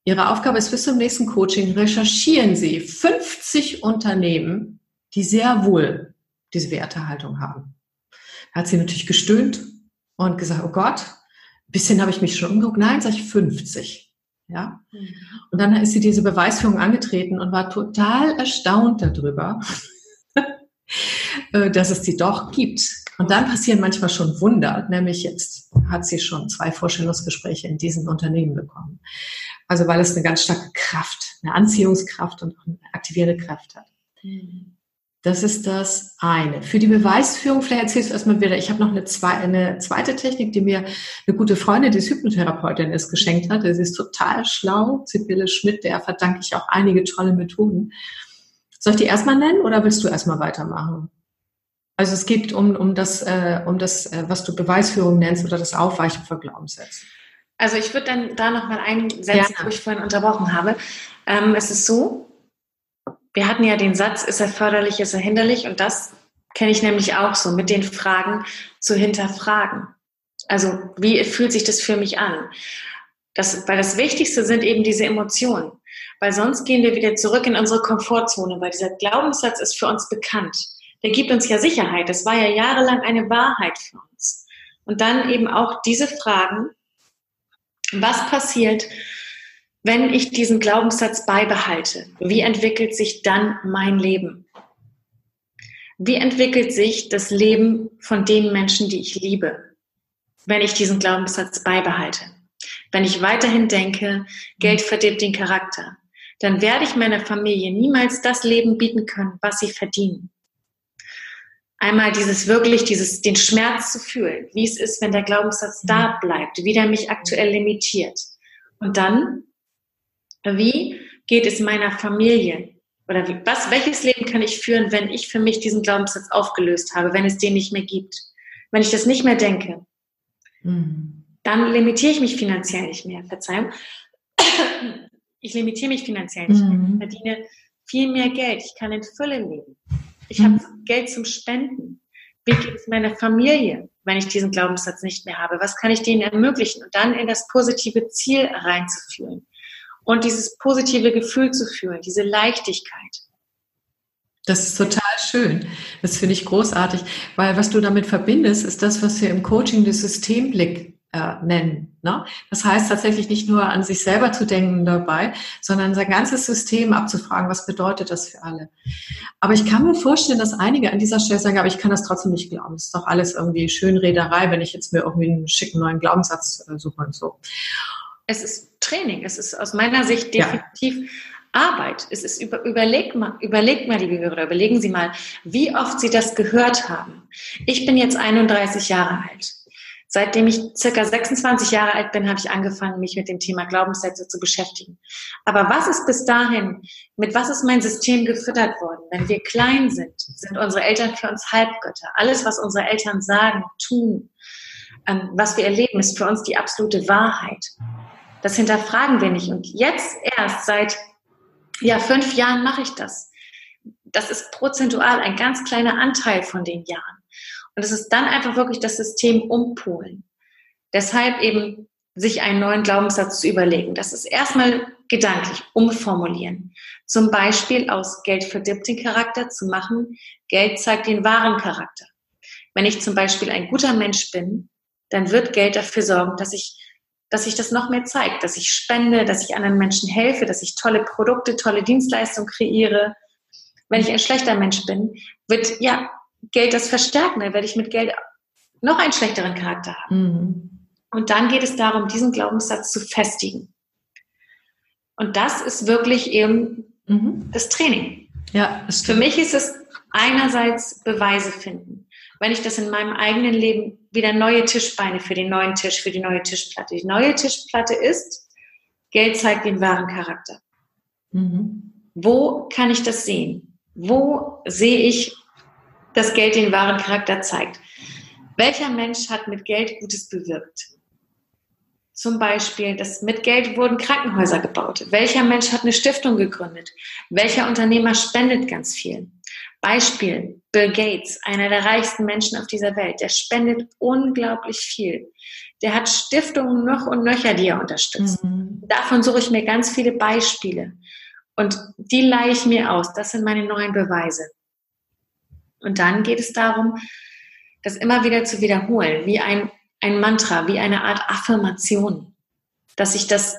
Ihre Aufgabe ist bis zum nächsten Coaching, recherchieren Sie 50 Unternehmen, die sehr wohl diese Wertehaltung haben. Da hat sie natürlich gestöhnt und gesagt, oh Gott, ein bisschen habe ich mich schon umgeguckt. Nein, sage ich 50. Ja. Mhm. Und dann ist sie diese Beweisführung angetreten und war total erstaunt darüber, (laughs) äh, dass es sie doch gibt. Und dann passieren manchmal schon Wunder, nämlich jetzt hat sie schon zwei Vorstellungsgespräche in diesen Unternehmen bekommen. Also weil es eine ganz starke Kraft, eine Anziehungskraft und eine aktivierende Kraft hat. Mhm. Das ist das eine. Für die Beweisführung, vielleicht erzählst du erstmal wieder, ich habe noch eine, zwei, eine zweite Technik, die mir eine gute Freundin, die Hypnotherapeutin ist, geschenkt hat. Sie ist total schlau, Sibylle Schmidt, der verdanke ich auch einige tolle Methoden. Soll ich die erstmal nennen oder willst du erstmal weitermachen? Also es geht um, um das, äh, um das, äh, was du Beweisführung nennst oder das Aufweichen von Glaubenssätzen. Also ich würde dann da nochmal einsetzen, wo ich vorhin unterbrochen habe. Ähm, es ist so, wir hatten ja den Satz, ist er förderlich, ist er hinderlich? Und das kenne ich nämlich auch so, mit den Fragen zu hinterfragen. Also wie fühlt sich das für mich an? Das, weil das Wichtigste sind eben diese Emotionen. Weil sonst gehen wir wieder zurück in unsere Komfortzone, weil dieser Glaubenssatz ist für uns bekannt der gibt uns ja Sicherheit. Das war ja jahrelang eine Wahrheit für uns. Und dann eben auch diese Fragen, was passiert, wenn ich diesen Glaubenssatz beibehalte? Wie entwickelt sich dann mein Leben? Wie entwickelt sich das Leben von den Menschen, die ich liebe, wenn ich diesen Glaubenssatz beibehalte? Wenn ich weiterhin denke, Geld verdirbt den Charakter, dann werde ich meiner Familie niemals das Leben bieten können, was sie verdienen einmal dieses wirklich, dieses, den Schmerz zu fühlen, wie es ist, wenn der Glaubenssatz da mhm. bleibt, wie der mich aktuell limitiert. Und dann, wie geht es meiner Familie? Oder wie, was, welches Leben kann ich führen, wenn ich für mich diesen Glaubenssatz aufgelöst habe, wenn es den nicht mehr gibt? Wenn ich das nicht mehr denke, mhm. dann limitiere ich mich finanziell nicht mehr. Verzeihung. (coughs) Ich limitiere mich finanziell nicht mehr. Ich mhm. verdiene viel mehr Geld. Ich kann in Fülle leben. Ich habe mhm. Geld zum Spenden. Wie geht es meiner Familie, wenn ich diesen Glaubenssatz nicht mehr habe? Was kann ich denen ermöglichen? Und dann in das positive Ziel reinzuführen und dieses positive Gefühl zu fühlen, diese Leichtigkeit. Das ist total schön. Das finde ich großartig, weil was du damit verbindest, ist das, was wir im Coaching den Systemblick äh, nennen. Ne? Das heißt tatsächlich nicht nur an sich selber zu denken dabei, sondern sein ganzes System abzufragen, was bedeutet das für alle. Aber ich kann mir vorstellen, dass einige an dieser Stelle sagen, aber ich kann das trotzdem nicht glauben. Das ist doch alles irgendwie Schönrederei, wenn ich jetzt mir irgendwie einen schicken neuen Glaubenssatz äh, suche und so. Es ist Training. Es ist aus meiner Sicht definitiv ja. Arbeit. Es ist über, überlegt mal, überlegt mal, liebe Hörer, überlegen Sie mal, wie oft Sie das gehört haben. Ich bin jetzt 31 Jahre alt. Seitdem ich circa 26 Jahre alt bin, habe ich angefangen, mich mit dem Thema Glaubenssätze zu beschäftigen. Aber was ist bis dahin, mit was ist mein System gefüttert worden? Wenn wir klein sind, sind unsere Eltern für uns Halbgötter. Alles, was unsere Eltern sagen, tun, ähm, was wir erleben, ist für uns die absolute Wahrheit. Das hinterfragen wir nicht. Und jetzt erst seit ja, fünf Jahren mache ich das. Das ist prozentual ein ganz kleiner Anteil von den Jahren. Und es ist dann einfach wirklich das System umpolen. Deshalb eben sich einen neuen Glaubenssatz zu überlegen. Das ist erstmal gedanklich umformulieren. Zum Beispiel aus Geld verdirbt den Charakter zu machen, Geld zeigt den wahren Charakter. Wenn ich zum Beispiel ein guter Mensch bin, dann wird Geld dafür sorgen, dass ich, dass ich das noch mehr zeigt, dass ich spende, dass ich anderen Menschen helfe, dass ich tolle Produkte, tolle Dienstleistungen kreiere. Wenn ich ein schlechter Mensch bin, wird ja Geld das verstärken, dann werde ich mit Geld noch einen schlechteren Charakter haben. Mhm. Und dann geht es darum, diesen Glaubenssatz zu festigen. Und das ist wirklich eben mhm. das Training. Ja, das Für mich ist es einerseits Beweise finden. Wenn ich das in meinem eigenen Leben wieder neue Tischbeine für den neuen Tisch, für die neue Tischplatte. Die neue Tischplatte ist, Geld zeigt den wahren Charakter. Mhm. Wo kann ich das sehen? Wo sehe ich das Geld den wahren Charakter zeigt. Welcher Mensch hat mit Geld Gutes bewirkt? Zum Beispiel, dass mit Geld wurden Krankenhäuser gebaut. Welcher Mensch hat eine Stiftung gegründet? Welcher Unternehmer spendet ganz viel? Beispiel, Bill Gates, einer der reichsten Menschen auf dieser Welt, der spendet unglaublich viel. Der hat Stiftungen noch und nöcher, die er unterstützt. Mhm. Davon suche ich mir ganz viele Beispiele. Und die leihe ich mir aus. Das sind meine neuen Beweise. Und dann geht es darum, das immer wieder zu wiederholen, wie ein, ein Mantra, wie eine Art Affirmation, dass ich das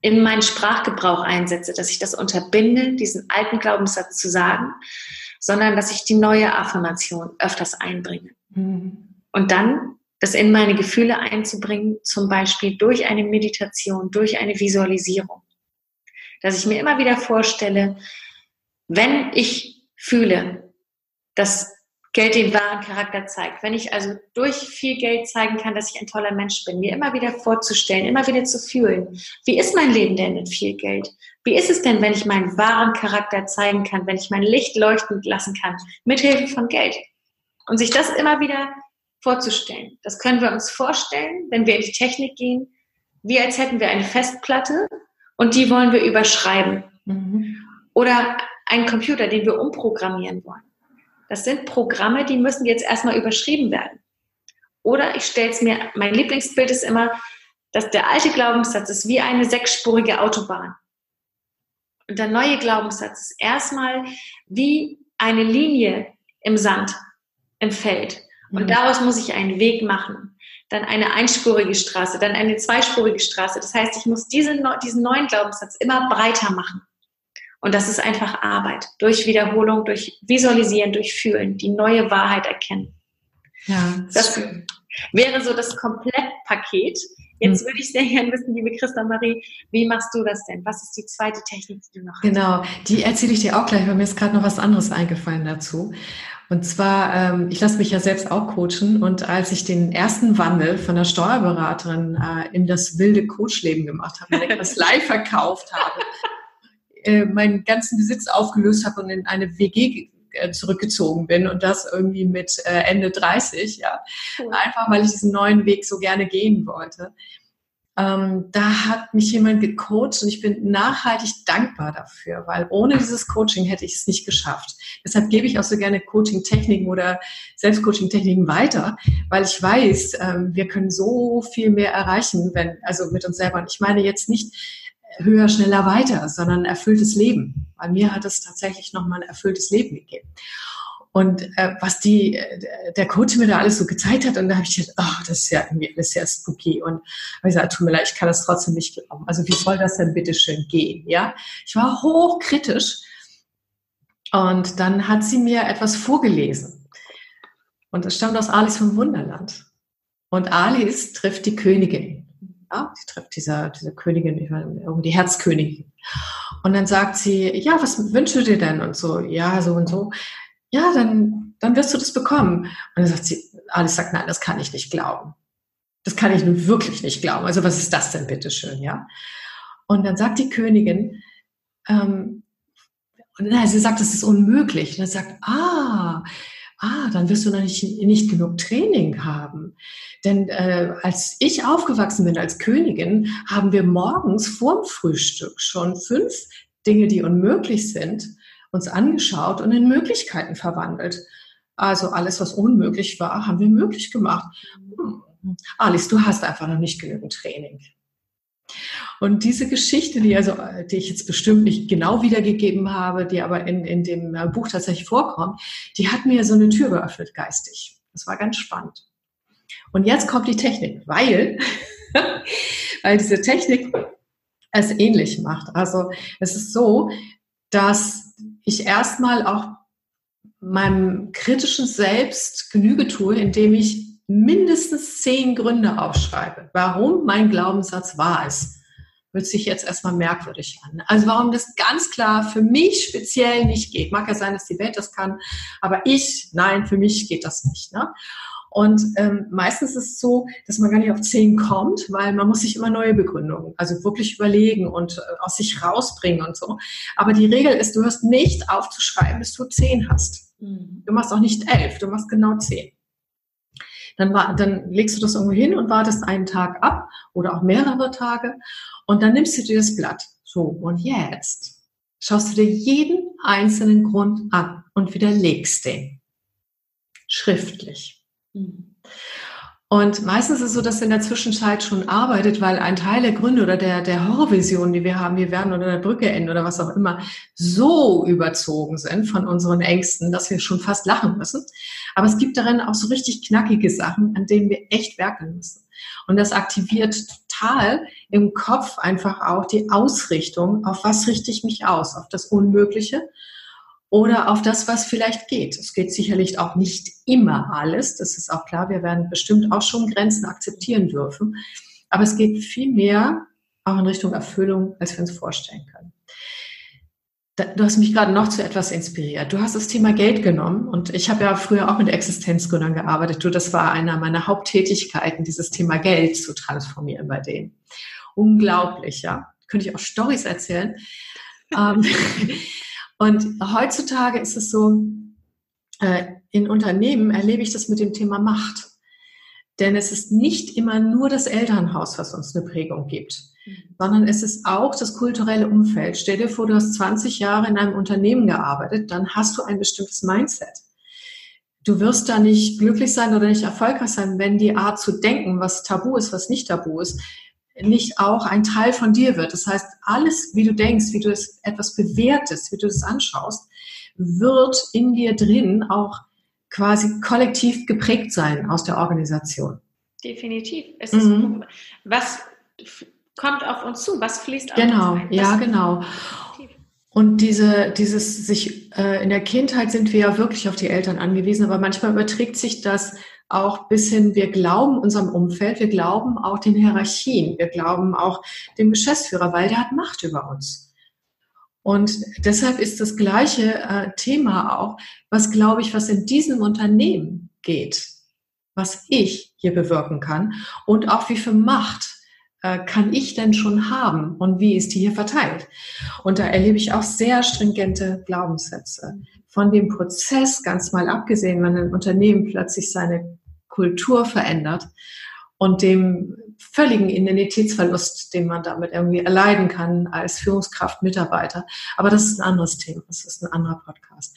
in meinen Sprachgebrauch einsetze, dass ich das unterbinde, diesen alten Glaubenssatz zu sagen, sondern dass ich die neue Affirmation öfters einbringe. Mhm. Und dann das in meine Gefühle einzubringen, zum Beispiel durch eine Meditation, durch eine Visualisierung. Dass ich mir immer wieder vorstelle, wenn ich fühle, dass Geld den wahren Charakter zeigt. Wenn ich also durch viel Geld zeigen kann, dass ich ein toller Mensch bin, mir immer wieder vorzustellen, immer wieder zu fühlen, wie ist mein Leben denn mit viel Geld? Wie ist es denn, wenn ich meinen wahren Charakter zeigen kann, wenn ich mein Licht leuchten lassen kann, mit Hilfe von Geld? Und sich das immer wieder vorzustellen. Das können wir uns vorstellen, wenn wir in die Technik gehen, wie als hätten wir eine Festplatte und die wollen wir überschreiben. Mhm. Oder einen Computer, den wir umprogrammieren wollen. Das sind Programme, die müssen jetzt erstmal überschrieben werden. Oder ich stelle es mir, mein Lieblingsbild ist immer, dass der alte Glaubenssatz ist wie eine sechsspurige Autobahn. Und der neue Glaubenssatz ist erstmal wie eine Linie im Sand, im Feld. Und mhm. daraus muss ich einen Weg machen. Dann eine einspurige Straße, dann eine zweispurige Straße. Das heißt, ich muss diese, diesen neuen Glaubenssatz immer breiter machen. Und das ist einfach Arbeit. Durch Wiederholung, durch Visualisieren, durch Fühlen, die neue Wahrheit erkennen. Ja, das, das wäre so das Komplettpaket. Jetzt hm. würde ich sehr gerne wissen, liebe Christa Marie, wie machst du das denn? Was ist die zweite Technik, die du noch hast? Genau, die erzähle ich dir auch gleich, weil mir ist gerade noch was anderes eingefallen dazu. Und zwar, ähm, ich lasse mich ja selbst auch coachen und als ich den ersten Wandel von der Steuerberaterin äh, in das wilde Coachleben gemacht habe, etwas (laughs) live verkauft habe, äh, meinen ganzen Besitz aufgelöst habe und in eine WG äh, zurückgezogen bin und das irgendwie mit äh, Ende 30, ja. Cool. Einfach weil ich diesen neuen Weg so gerne gehen wollte. Ähm, da hat mich jemand gecoacht und ich bin nachhaltig dankbar dafür, weil ohne dieses Coaching hätte ich es nicht geschafft. Deshalb gebe ich auch so gerne Coaching-Techniken oder Selbstcoaching-Techniken weiter, weil ich weiß, ähm, wir können so viel mehr erreichen, wenn, also mit uns selber. Und ich meine jetzt nicht höher, schneller, weiter, sondern ein erfülltes Leben. Bei mir hat es tatsächlich nochmal ein erfülltes Leben gegeben. Und äh, was die, äh, der Coach mir da alles so gezeigt hat, und da habe ich gedacht, oh, das ist ja irgendwie alles sehr spooky. Und habe gesagt, tut mir leid, ich kann das trotzdem nicht glauben. Also wie soll das denn bitte schön gehen? Ja, ich war hochkritisch. Und dann hat sie mir etwas vorgelesen. Und das stammt aus Alice vom Wunderland. Und Alice trifft die Königin. Ja, die trifft diese, diese Königin, ich meine, die Herzkönigin. Und dann sagt sie, ja, was wünschst du dir denn? Und so, ja, so und so ja, dann, dann wirst du das bekommen. Und dann sagt sie, Alice sagt, nein, das kann ich nicht glauben. Das kann ich nun wirklich nicht glauben. Also was ist das denn bitte schön, ja? Und dann sagt die Königin, ähm, nein, sie sagt, das ist unmöglich. Und dann sagt, ah, ah, dann wirst du noch nicht, nicht genug Training haben. Denn äh, als ich aufgewachsen bin als Königin, haben wir morgens vorm Frühstück schon fünf Dinge, die unmöglich sind, uns angeschaut und in Möglichkeiten verwandelt. Also alles, was unmöglich war, haben wir möglich gemacht. Hm. Alice, du hast einfach noch nicht genügend Training. Und diese Geschichte, die, also, die ich jetzt bestimmt nicht genau wiedergegeben habe, die aber in, in dem äh, Buch tatsächlich vorkommt, die hat mir so eine Tür geöffnet geistig. Das war ganz spannend. Und jetzt kommt die Technik, weil, (laughs) weil diese Technik es ähnlich macht. Also es ist so, dass ich erstmal auch meinem kritischen Selbst Genüge tue, indem ich mindestens zehn Gründe aufschreibe, warum mein Glaubenssatz wahr ist. Hört sich jetzt erstmal merkwürdig an. Also warum das ganz klar für mich speziell nicht geht. Mag ja sein, dass die Welt das kann, aber ich, nein, für mich geht das nicht. Ne? Und ähm, meistens ist es so, dass man gar nicht auf zehn kommt, weil man muss sich immer neue Begründungen, also wirklich überlegen und äh, aus sich rausbringen und so. Aber die Regel ist, du hörst nicht aufzuschreiben, bis du zehn hast. Mhm. Du machst auch nicht elf, du machst genau zehn. Dann, war, dann legst du das irgendwo hin und wartest einen Tag ab oder auch mehrere Tage und dann nimmst du dir das Blatt. So, und jetzt schaust du dir jeden einzelnen Grund an und widerlegst den. Schriftlich. Und meistens ist es so, dass in der Zwischenzeit schon arbeitet, weil ein Teil der Gründe oder der, der Horrorvision, die wir haben, wir werden unter der Brücke enden oder was auch immer, so überzogen sind von unseren Ängsten, dass wir schon fast lachen müssen. Aber es gibt darin auch so richtig knackige Sachen, an denen wir echt werkeln müssen. Und das aktiviert total im Kopf einfach auch die Ausrichtung, auf was richte ich mich aus, auf das Unmögliche oder auf das, was vielleicht geht. Es geht sicherlich auch nicht immer alles, das ist auch klar. Wir werden bestimmt auch schon Grenzen akzeptieren dürfen. Aber es geht viel mehr auch in Richtung Erfüllung, als wir uns vorstellen können. du hast mich gerade noch zu etwas inspiriert. Du hast das Thema Geld genommen und ich habe ja früher auch mit Existenzgründern gearbeitet. Du, das war einer meiner Haupttätigkeiten, dieses Thema Geld zu transformieren bei denen. Unglaublich, ja. Könnte ich auch Stories erzählen. (laughs) Und heutzutage ist es so, äh, in Unternehmen erlebe ich das mit dem Thema Macht. Denn es ist nicht immer nur das Elternhaus, was uns eine Prägung gibt, mhm. sondern es ist auch das kulturelle Umfeld. Stell dir vor, du hast 20 Jahre in einem Unternehmen gearbeitet, dann hast du ein bestimmtes Mindset. Du wirst da nicht glücklich sein oder nicht erfolgreich sein, wenn die Art zu denken, was tabu ist, was nicht tabu ist, nicht auch ein Teil von dir wird. Das heißt, alles, wie du denkst, wie du es etwas bewertest, wie du es anschaust, wird in dir drin auch quasi kollektiv geprägt sein aus der Organisation. Definitiv. Es ist, mhm. Was kommt auf uns zu? Was fließt auf genau, uns ein? Genau, ja, genau. Und diese, dieses sich äh, in der Kindheit sind wir ja wirklich auf die Eltern angewiesen, aber manchmal überträgt sich das auch bis hin, wir glauben unserem Umfeld, wir glauben auch den Hierarchien, wir glauben auch dem Geschäftsführer, weil der hat Macht über uns. Und deshalb ist das gleiche äh, Thema auch, was glaube ich, was in diesem Unternehmen geht, was ich hier bewirken kann und auch wie viel Macht äh, kann ich denn schon haben und wie ist die hier verteilt. Und da erlebe ich auch sehr stringente Glaubenssätze. Von dem Prozess ganz mal abgesehen, wenn ein Unternehmen plötzlich seine Kultur verändert und dem völligen Identitätsverlust, den man damit irgendwie erleiden kann als Führungskraft, Mitarbeiter. Aber das ist ein anderes Thema, das ist ein anderer Podcast.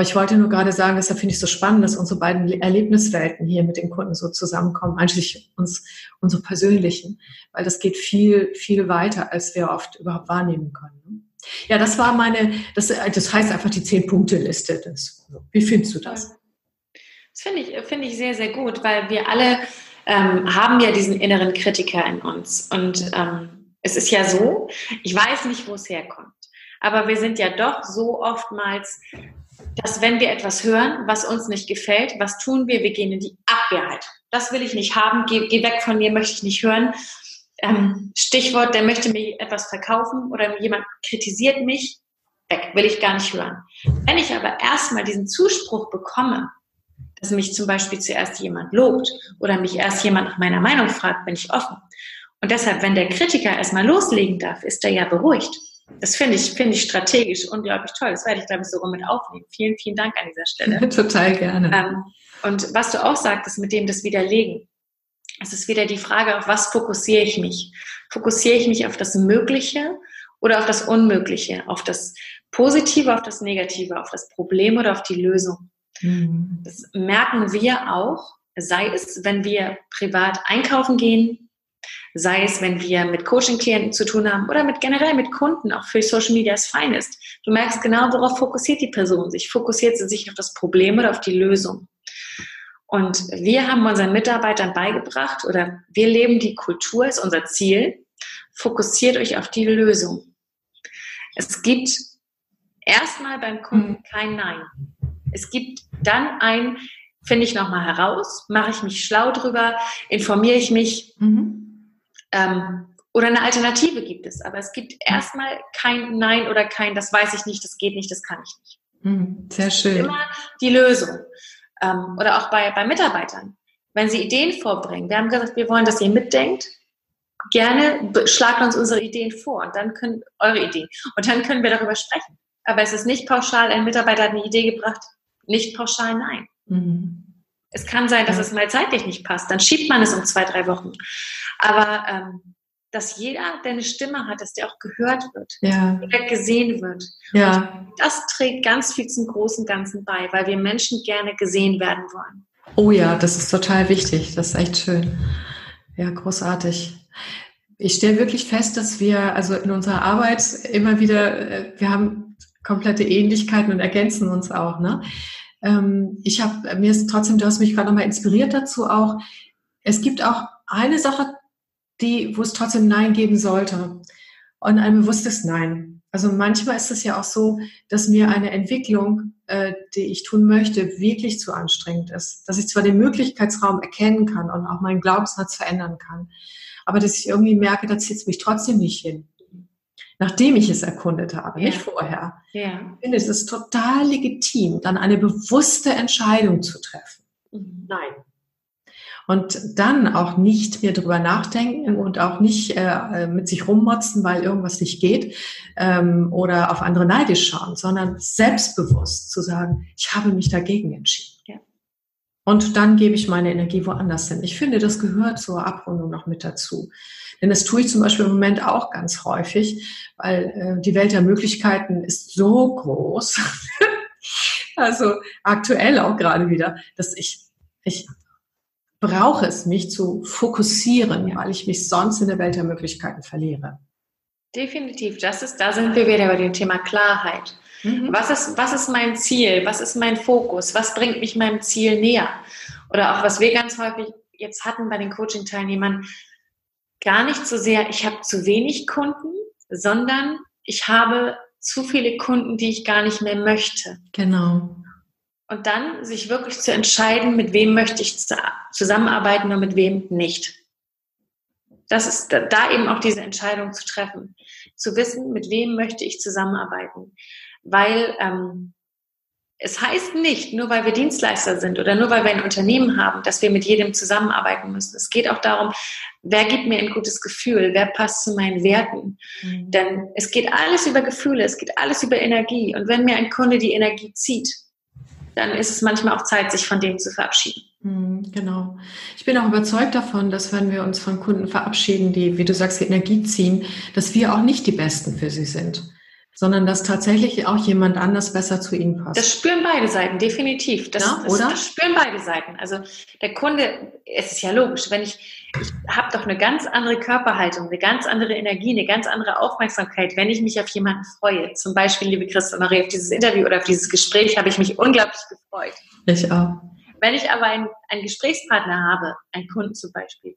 Ich wollte nur gerade sagen, deshalb finde ich es so spannend, dass unsere beiden Erlebniswelten hier mit den Kunden so zusammenkommen, eigentlich uns, unsere persönlichen, weil das geht viel, viel weiter, als wir oft überhaupt wahrnehmen können. Ja, das war meine, das, das heißt einfach die Zehn-Punkte-Liste. Wie findest du das? Das finde ich, finde ich sehr, sehr gut, weil wir alle ähm, haben ja diesen inneren Kritiker in uns. Und ähm, es ist ja so, ich weiß nicht, wo es herkommt, aber wir sind ja doch so oftmals, dass wenn wir etwas hören, was uns nicht gefällt, was tun wir? Wir gehen in die Abwehrhaltung. Das will ich nicht haben, geh, geh weg von mir, möchte ich nicht hören. Ähm, Stichwort, der möchte mir etwas verkaufen oder jemand kritisiert mich, weg, will ich gar nicht hören. Wenn ich aber erstmal diesen Zuspruch bekomme, dass mich zum Beispiel zuerst jemand lobt oder mich erst jemand nach meiner Meinung fragt, bin ich offen. Und deshalb, wenn der Kritiker erstmal loslegen darf, ist er ja beruhigt. Das finde ich, finde ich strategisch unglaublich toll. Das werde ich, glaube ich, sogar mit aufnehmen. Vielen, vielen Dank an dieser Stelle. (laughs) Total gerne. Ähm, und was du auch sagtest mit dem das Widerlegen. Es ist wieder die Frage, auf was fokussiere ich mich? Fokussiere ich mich auf das Mögliche oder auf das Unmögliche? Auf das Positive, auf das Negative, auf das Problem oder auf die Lösung? Mhm. Das merken wir auch, sei es, wenn wir privat einkaufen gehen, sei es, wenn wir mit Coaching-Klienten zu tun haben oder mit generell mit Kunden, auch für Social Media ist fein ist. Du merkst genau, worauf fokussiert die Person sich. Fokussiert sie sich auf das Problem oder auf die Lösung? Und wir haben unseren Mitarbeitern beigebracht oder wir leben die Kultur, ist unser Ziel. Fokussiert euch auf die Lösung. Es gibt erstmal beim Kunden mhm. kein Nein. Es gibt dann ein, finde ich nochmal heraus, mache ich mich schlau drüber, informiere ich mich. Mhm. Ähm, oder eine Alternative gibt es. Aber es gibt erstmal kein Nein oder kein, das weiß ich nicht, das geht nicht, das kann ich nicht. Mhm, sehr schön. Immer die Lösung. Ähm, oder auch bei, bei Mitarbeitern. Wenn sie Ideen vorbringen, wir haben gesagt, wir wollen, dass ihr mitdenkt, gerne schlagt uns unsere Ideen vor und dann können eure Ideen und dann können wir darüber sprechen. Aber es ist nicht pauschal, ein Mitarbeiter hat eine Idee gebracht, nicht pauschal nein. Mhm. Es kann sein, dass ja. es mal zeitlich nicht passt, dann schiebt man es um zwei, drei Wochen. Aber ähm, dass jeder, der eine Stimme hat, dass der auch gehört wird, ja. der gesehen wird. Ja. Und das trägt ganz viel zum großen Ganzen bei, weil wir Menschen gerne gesehen werden wollen. Oh ja, das ist total wichtig. Das ist echt schön. Ja, großartig. Ich stelle wirklich fest, dass wir also in unserer Arbeit immer wieder, äh, wir haben komplette Ähnlichkeiten und ergänzen uns auch. Ne? Ähm, ich habe mir ist trotzdem, du hast mich gerade nochmal inspiriert dazu auch. Es gibt auch eine Sache, die, wo es trotzdem Nein geben sollte und ein bewusstes Nein. Also manchmal ist es ja auch so, dass mir eine Entwicklung, äh, die ich tun möchte, wirklich zu anstrengend ist. Dass ich zwar den Möglichkeitsraum erkennen kann und auch meinen Glaubenssatz verändern kann, aber dass ich irgendwie merke, da zieht es mich trotzdem nicht hin nachdem ich es erkundet habe, ja. nicht vorher. Ja. Ich finde, es ist total legitim, dann eine bewusste Entscheidung zu treffen. Mhm. Nein. Und dann auch nicht mehr drüber nachdenken und auch nicht äh, mit sich rummotzen, weil irgendwas nicht geht ähm, oder auf andere neidisch schauen, sondern selbstbewusst zu sagen, ich habe mich dagegen entschieden. Ja. Und dann gebe ich meine Energie woanders hin. Ich finde, das gehört zur Abrundung noch mit dazu. Denn das tue ich zum Beispiel im Moment auch ganz häufig, weil äh, die Welt der Möglichkeiten ist so groß. (laughs) also aktuell auch gerade wieder, dass ich, ich brauche es, mich zu fokussieren, weil ich mich sonst in der Welt der Möglichkeiten verliere. Definitiv. Das ist, da sind wir wieder bei dem Thema Klarheit. Mhm. Was, ist, was ist mein Ziel? Was ist mein Fokus? Was bringt mich meinem Ziel näher? Oder auch, was wir ganz häufig jetzt hatten bei den Coaching-Teilnehmern, gar nicht so sehr, ich habe zu wenig Kunden, sondern ich habe zu viele Kunden, die ich gar nicht mehr möchte. Genau. Und dann sich wirklich zu entscheiden, mit wem möchte ich zusammenarbeiten und mit wem nicht. Das ist da eben auch diese Entscheidung zu treffen. Zu wissen, mit wem möchte ich zusammenarbeiten. Weil ähm, es heißt nicht, nur weil wir Dienstleister sind oder nur weil wir ein Unternehmen haben, dass wir mit jedem zusammenarbeiten müssen. Es geht auch darum, wer gibt mir ein gutes Gefühl, wer passt zu meinen Werten. Mhm. Denn es geht alles über Gefühle, es geht alles über Energie. Und wenn mir ein Kunde die Energie zieht, dann ist es manchmal auch Zeit, sich von dem zu verabschieden. Mhm, genau. Ich bin auch überzeugt davon, dass wenn wir uns von Kunden verabschieden, die, wie du sagst, die Energie ziehen, dass wir auch nicht die Besten für sie sind sondern dass tatsächlich auch jemand anders besser zu ihnen passt. Das spüren beide Seiten, definitiv. Das, ja, oder? Das, das spüren beide Seiten. Also der Kunde, es ist ja logisch, wenn ich, ich habe doch eine ganz andere Körperhaltung, eine ganz andere Energie, eine ganz andere Aufmerksamkeit, wenn ich mich auf jemanden freue. Zum Beispiel, liebe Christa Marie, auf dieses Interview oder auf dieses Gespräch habe ich mich unglaublich gefreut. Ich auch. Wenn ich aber einen, einen Gesprächspartner habe, einen Kunden zum Beispiel,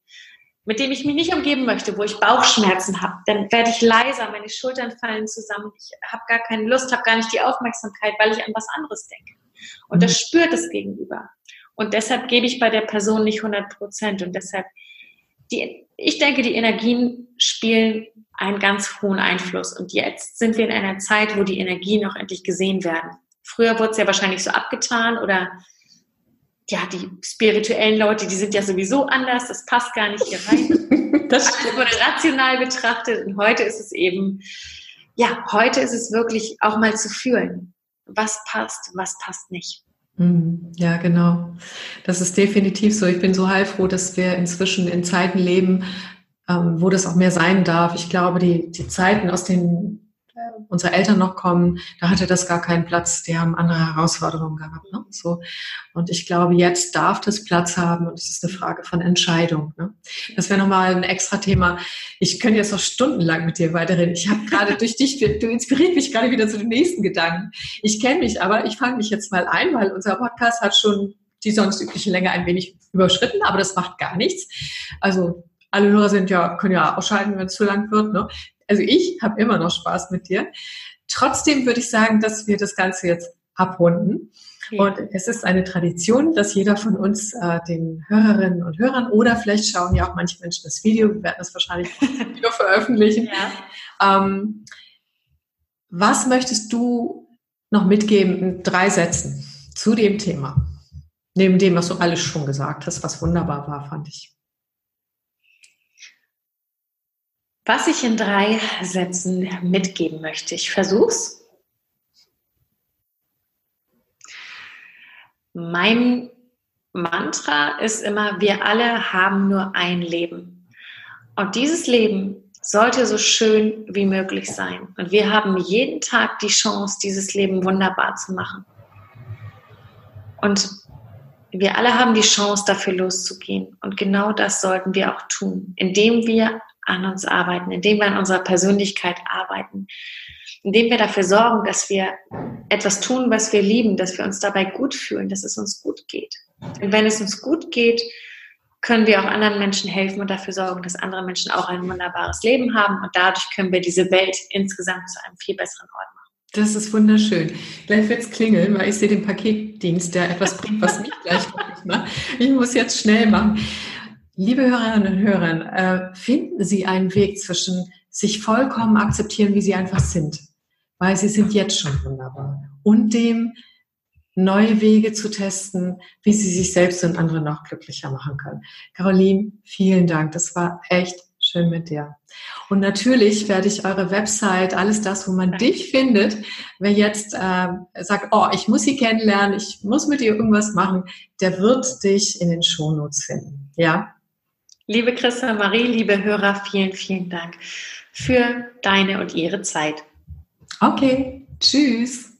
mit dem ich mich nicht umgeben möchte, wo ich Bauchschmerzen habe, dann werde ich leiser, meine Schultern fallen zusammen, ich habe gar keine Lust, habe gar nicht die Aufmerksamkeit, weil ich an was anderes denke. Und das mhm. spürt das Gegenüber. Und deshalb gebe ich bei der Person nicht 100 Prozent. Und deshalb, die, ich denke, die Energien spielen einen ganz hohen Einfluss. Und jetzt sind wir in einer Zeit, wo die Energien auch endlich gesehen werden. Früher wurde es ja wahrscheinlich so abgetan oder ja, die spirituellen Leute, die sind ja sowieso anders, das passt gar nicht hier rein. (laughs) das wurde rational betrachtet und heute ist es eben, ja, heute ist es wirklich auch mal zu fühlen, was passt, was passt nicht. Hm, ja, genau. Das ist definitiv so. Ich bin so heilfroh, dass wir inzwischen in Zeiten leben, ähm, wo das auch mehr sein darf. Ich glaube, die, die Zeiten, aus denen unsere Eltern noch kommen, da hatte das gar keinen Platz. Die haben andere Herausforderungen gehabt. Ne? So. Und ich glaube, jetzt darf das Platz haben und es ist eine Frage von Entscheidung. Ne? Das wäre nochmal ein extra Thema. Ich könnte jetzt noch stundenlang mit dir weiterreden. Ich habe gerade durch dich, du inspirierst mich gerade wieder zu den nächsten Gedanken. Ich kenne mich, aber ich fange mich jetzt mal ein, weil unser Podcast hat schon die sonst übliche Länge ein wenig überschritten, aber das macht gar nichts. Also alle Hörer sind ja, können ja ausschalten, wenn es zu lang wird. Ne? Also ich habe immer noch Spaß mit dir. Trotzdem würde ich sagen, dass wir das Ganze jetzt abrunden. Okay. Und es ist eine Tradition, dass jeder von uns äh, den Hörerinnen und Hörern oder vielleicht schauen ja auch manche Menschen das Video, wir werden das wahrscheinlich (laughs) wieder veröffentlichen. Ja. Ähm, was möchtest du noch mitgeben in drei Sätzen zu dem Thema? Neben dem, was du alles schon gesagt hast, was wunderbar war, fand ich. Was ich in drei Sätzen mitgeben möchte. Ich versuch's. Mein Mantra ist immer, wir alle haben nur ein Leben. Und dieses Leben sollte so schön wie möglich sein. Und wir haben jeden Tag die Chance, dieses Leben wunderbar zu machen. Und wir alle haben die Chance, dafür loszugehen. Und genau das sollten wir auch tun, indem wir an uns arbeiten, indem wir an unserer Persönlichkeit arbeiten, indem wir dafür sorgen, dass wir etwas tun, was wir lieben, dass wir uns dabei gut fühlen, dass es uns gut geht. Und wenn es uns gut geht, können wir auch anderen Menschen helfen und dafür sorgen, dass andere Menschen auch ein wunderbares Leben haben. Und dadurch können wir diese Welt insgesamt zu einem viel besseren Ort machen. Das ist wunderschön. Gleich wird es klingeln, weil ich sehe den Paketdienst, der etwas bringt, was mich gleich macht. Ich muss jetzt schnell machen. Liebe Hörerinnen und Hörer, äh, finden Sie einen Weg zwischen sich vollkommen akzeptieren, wie sie einfach sind, weil sie sind jetzt schon wunderbar. Und dem neue Wege zu testen, wie sie sich selbst und andere noch glücklicher machen können. Caroline, vielen Dank. Das war echt schön mit dir. Und natürlich werde ich eure Website, alles das, wo man dich findet, wer jetzt äh, sagt, oh, ich muss sie kennenlernen, ich muss mit ihr irgendwas machen, der wird dich in den Shownotes finden. Ja? Liebe Christa Marie, liebe Hörer, vielen, vielen Dank für deine und ihre Zeit. Okay, tschüss.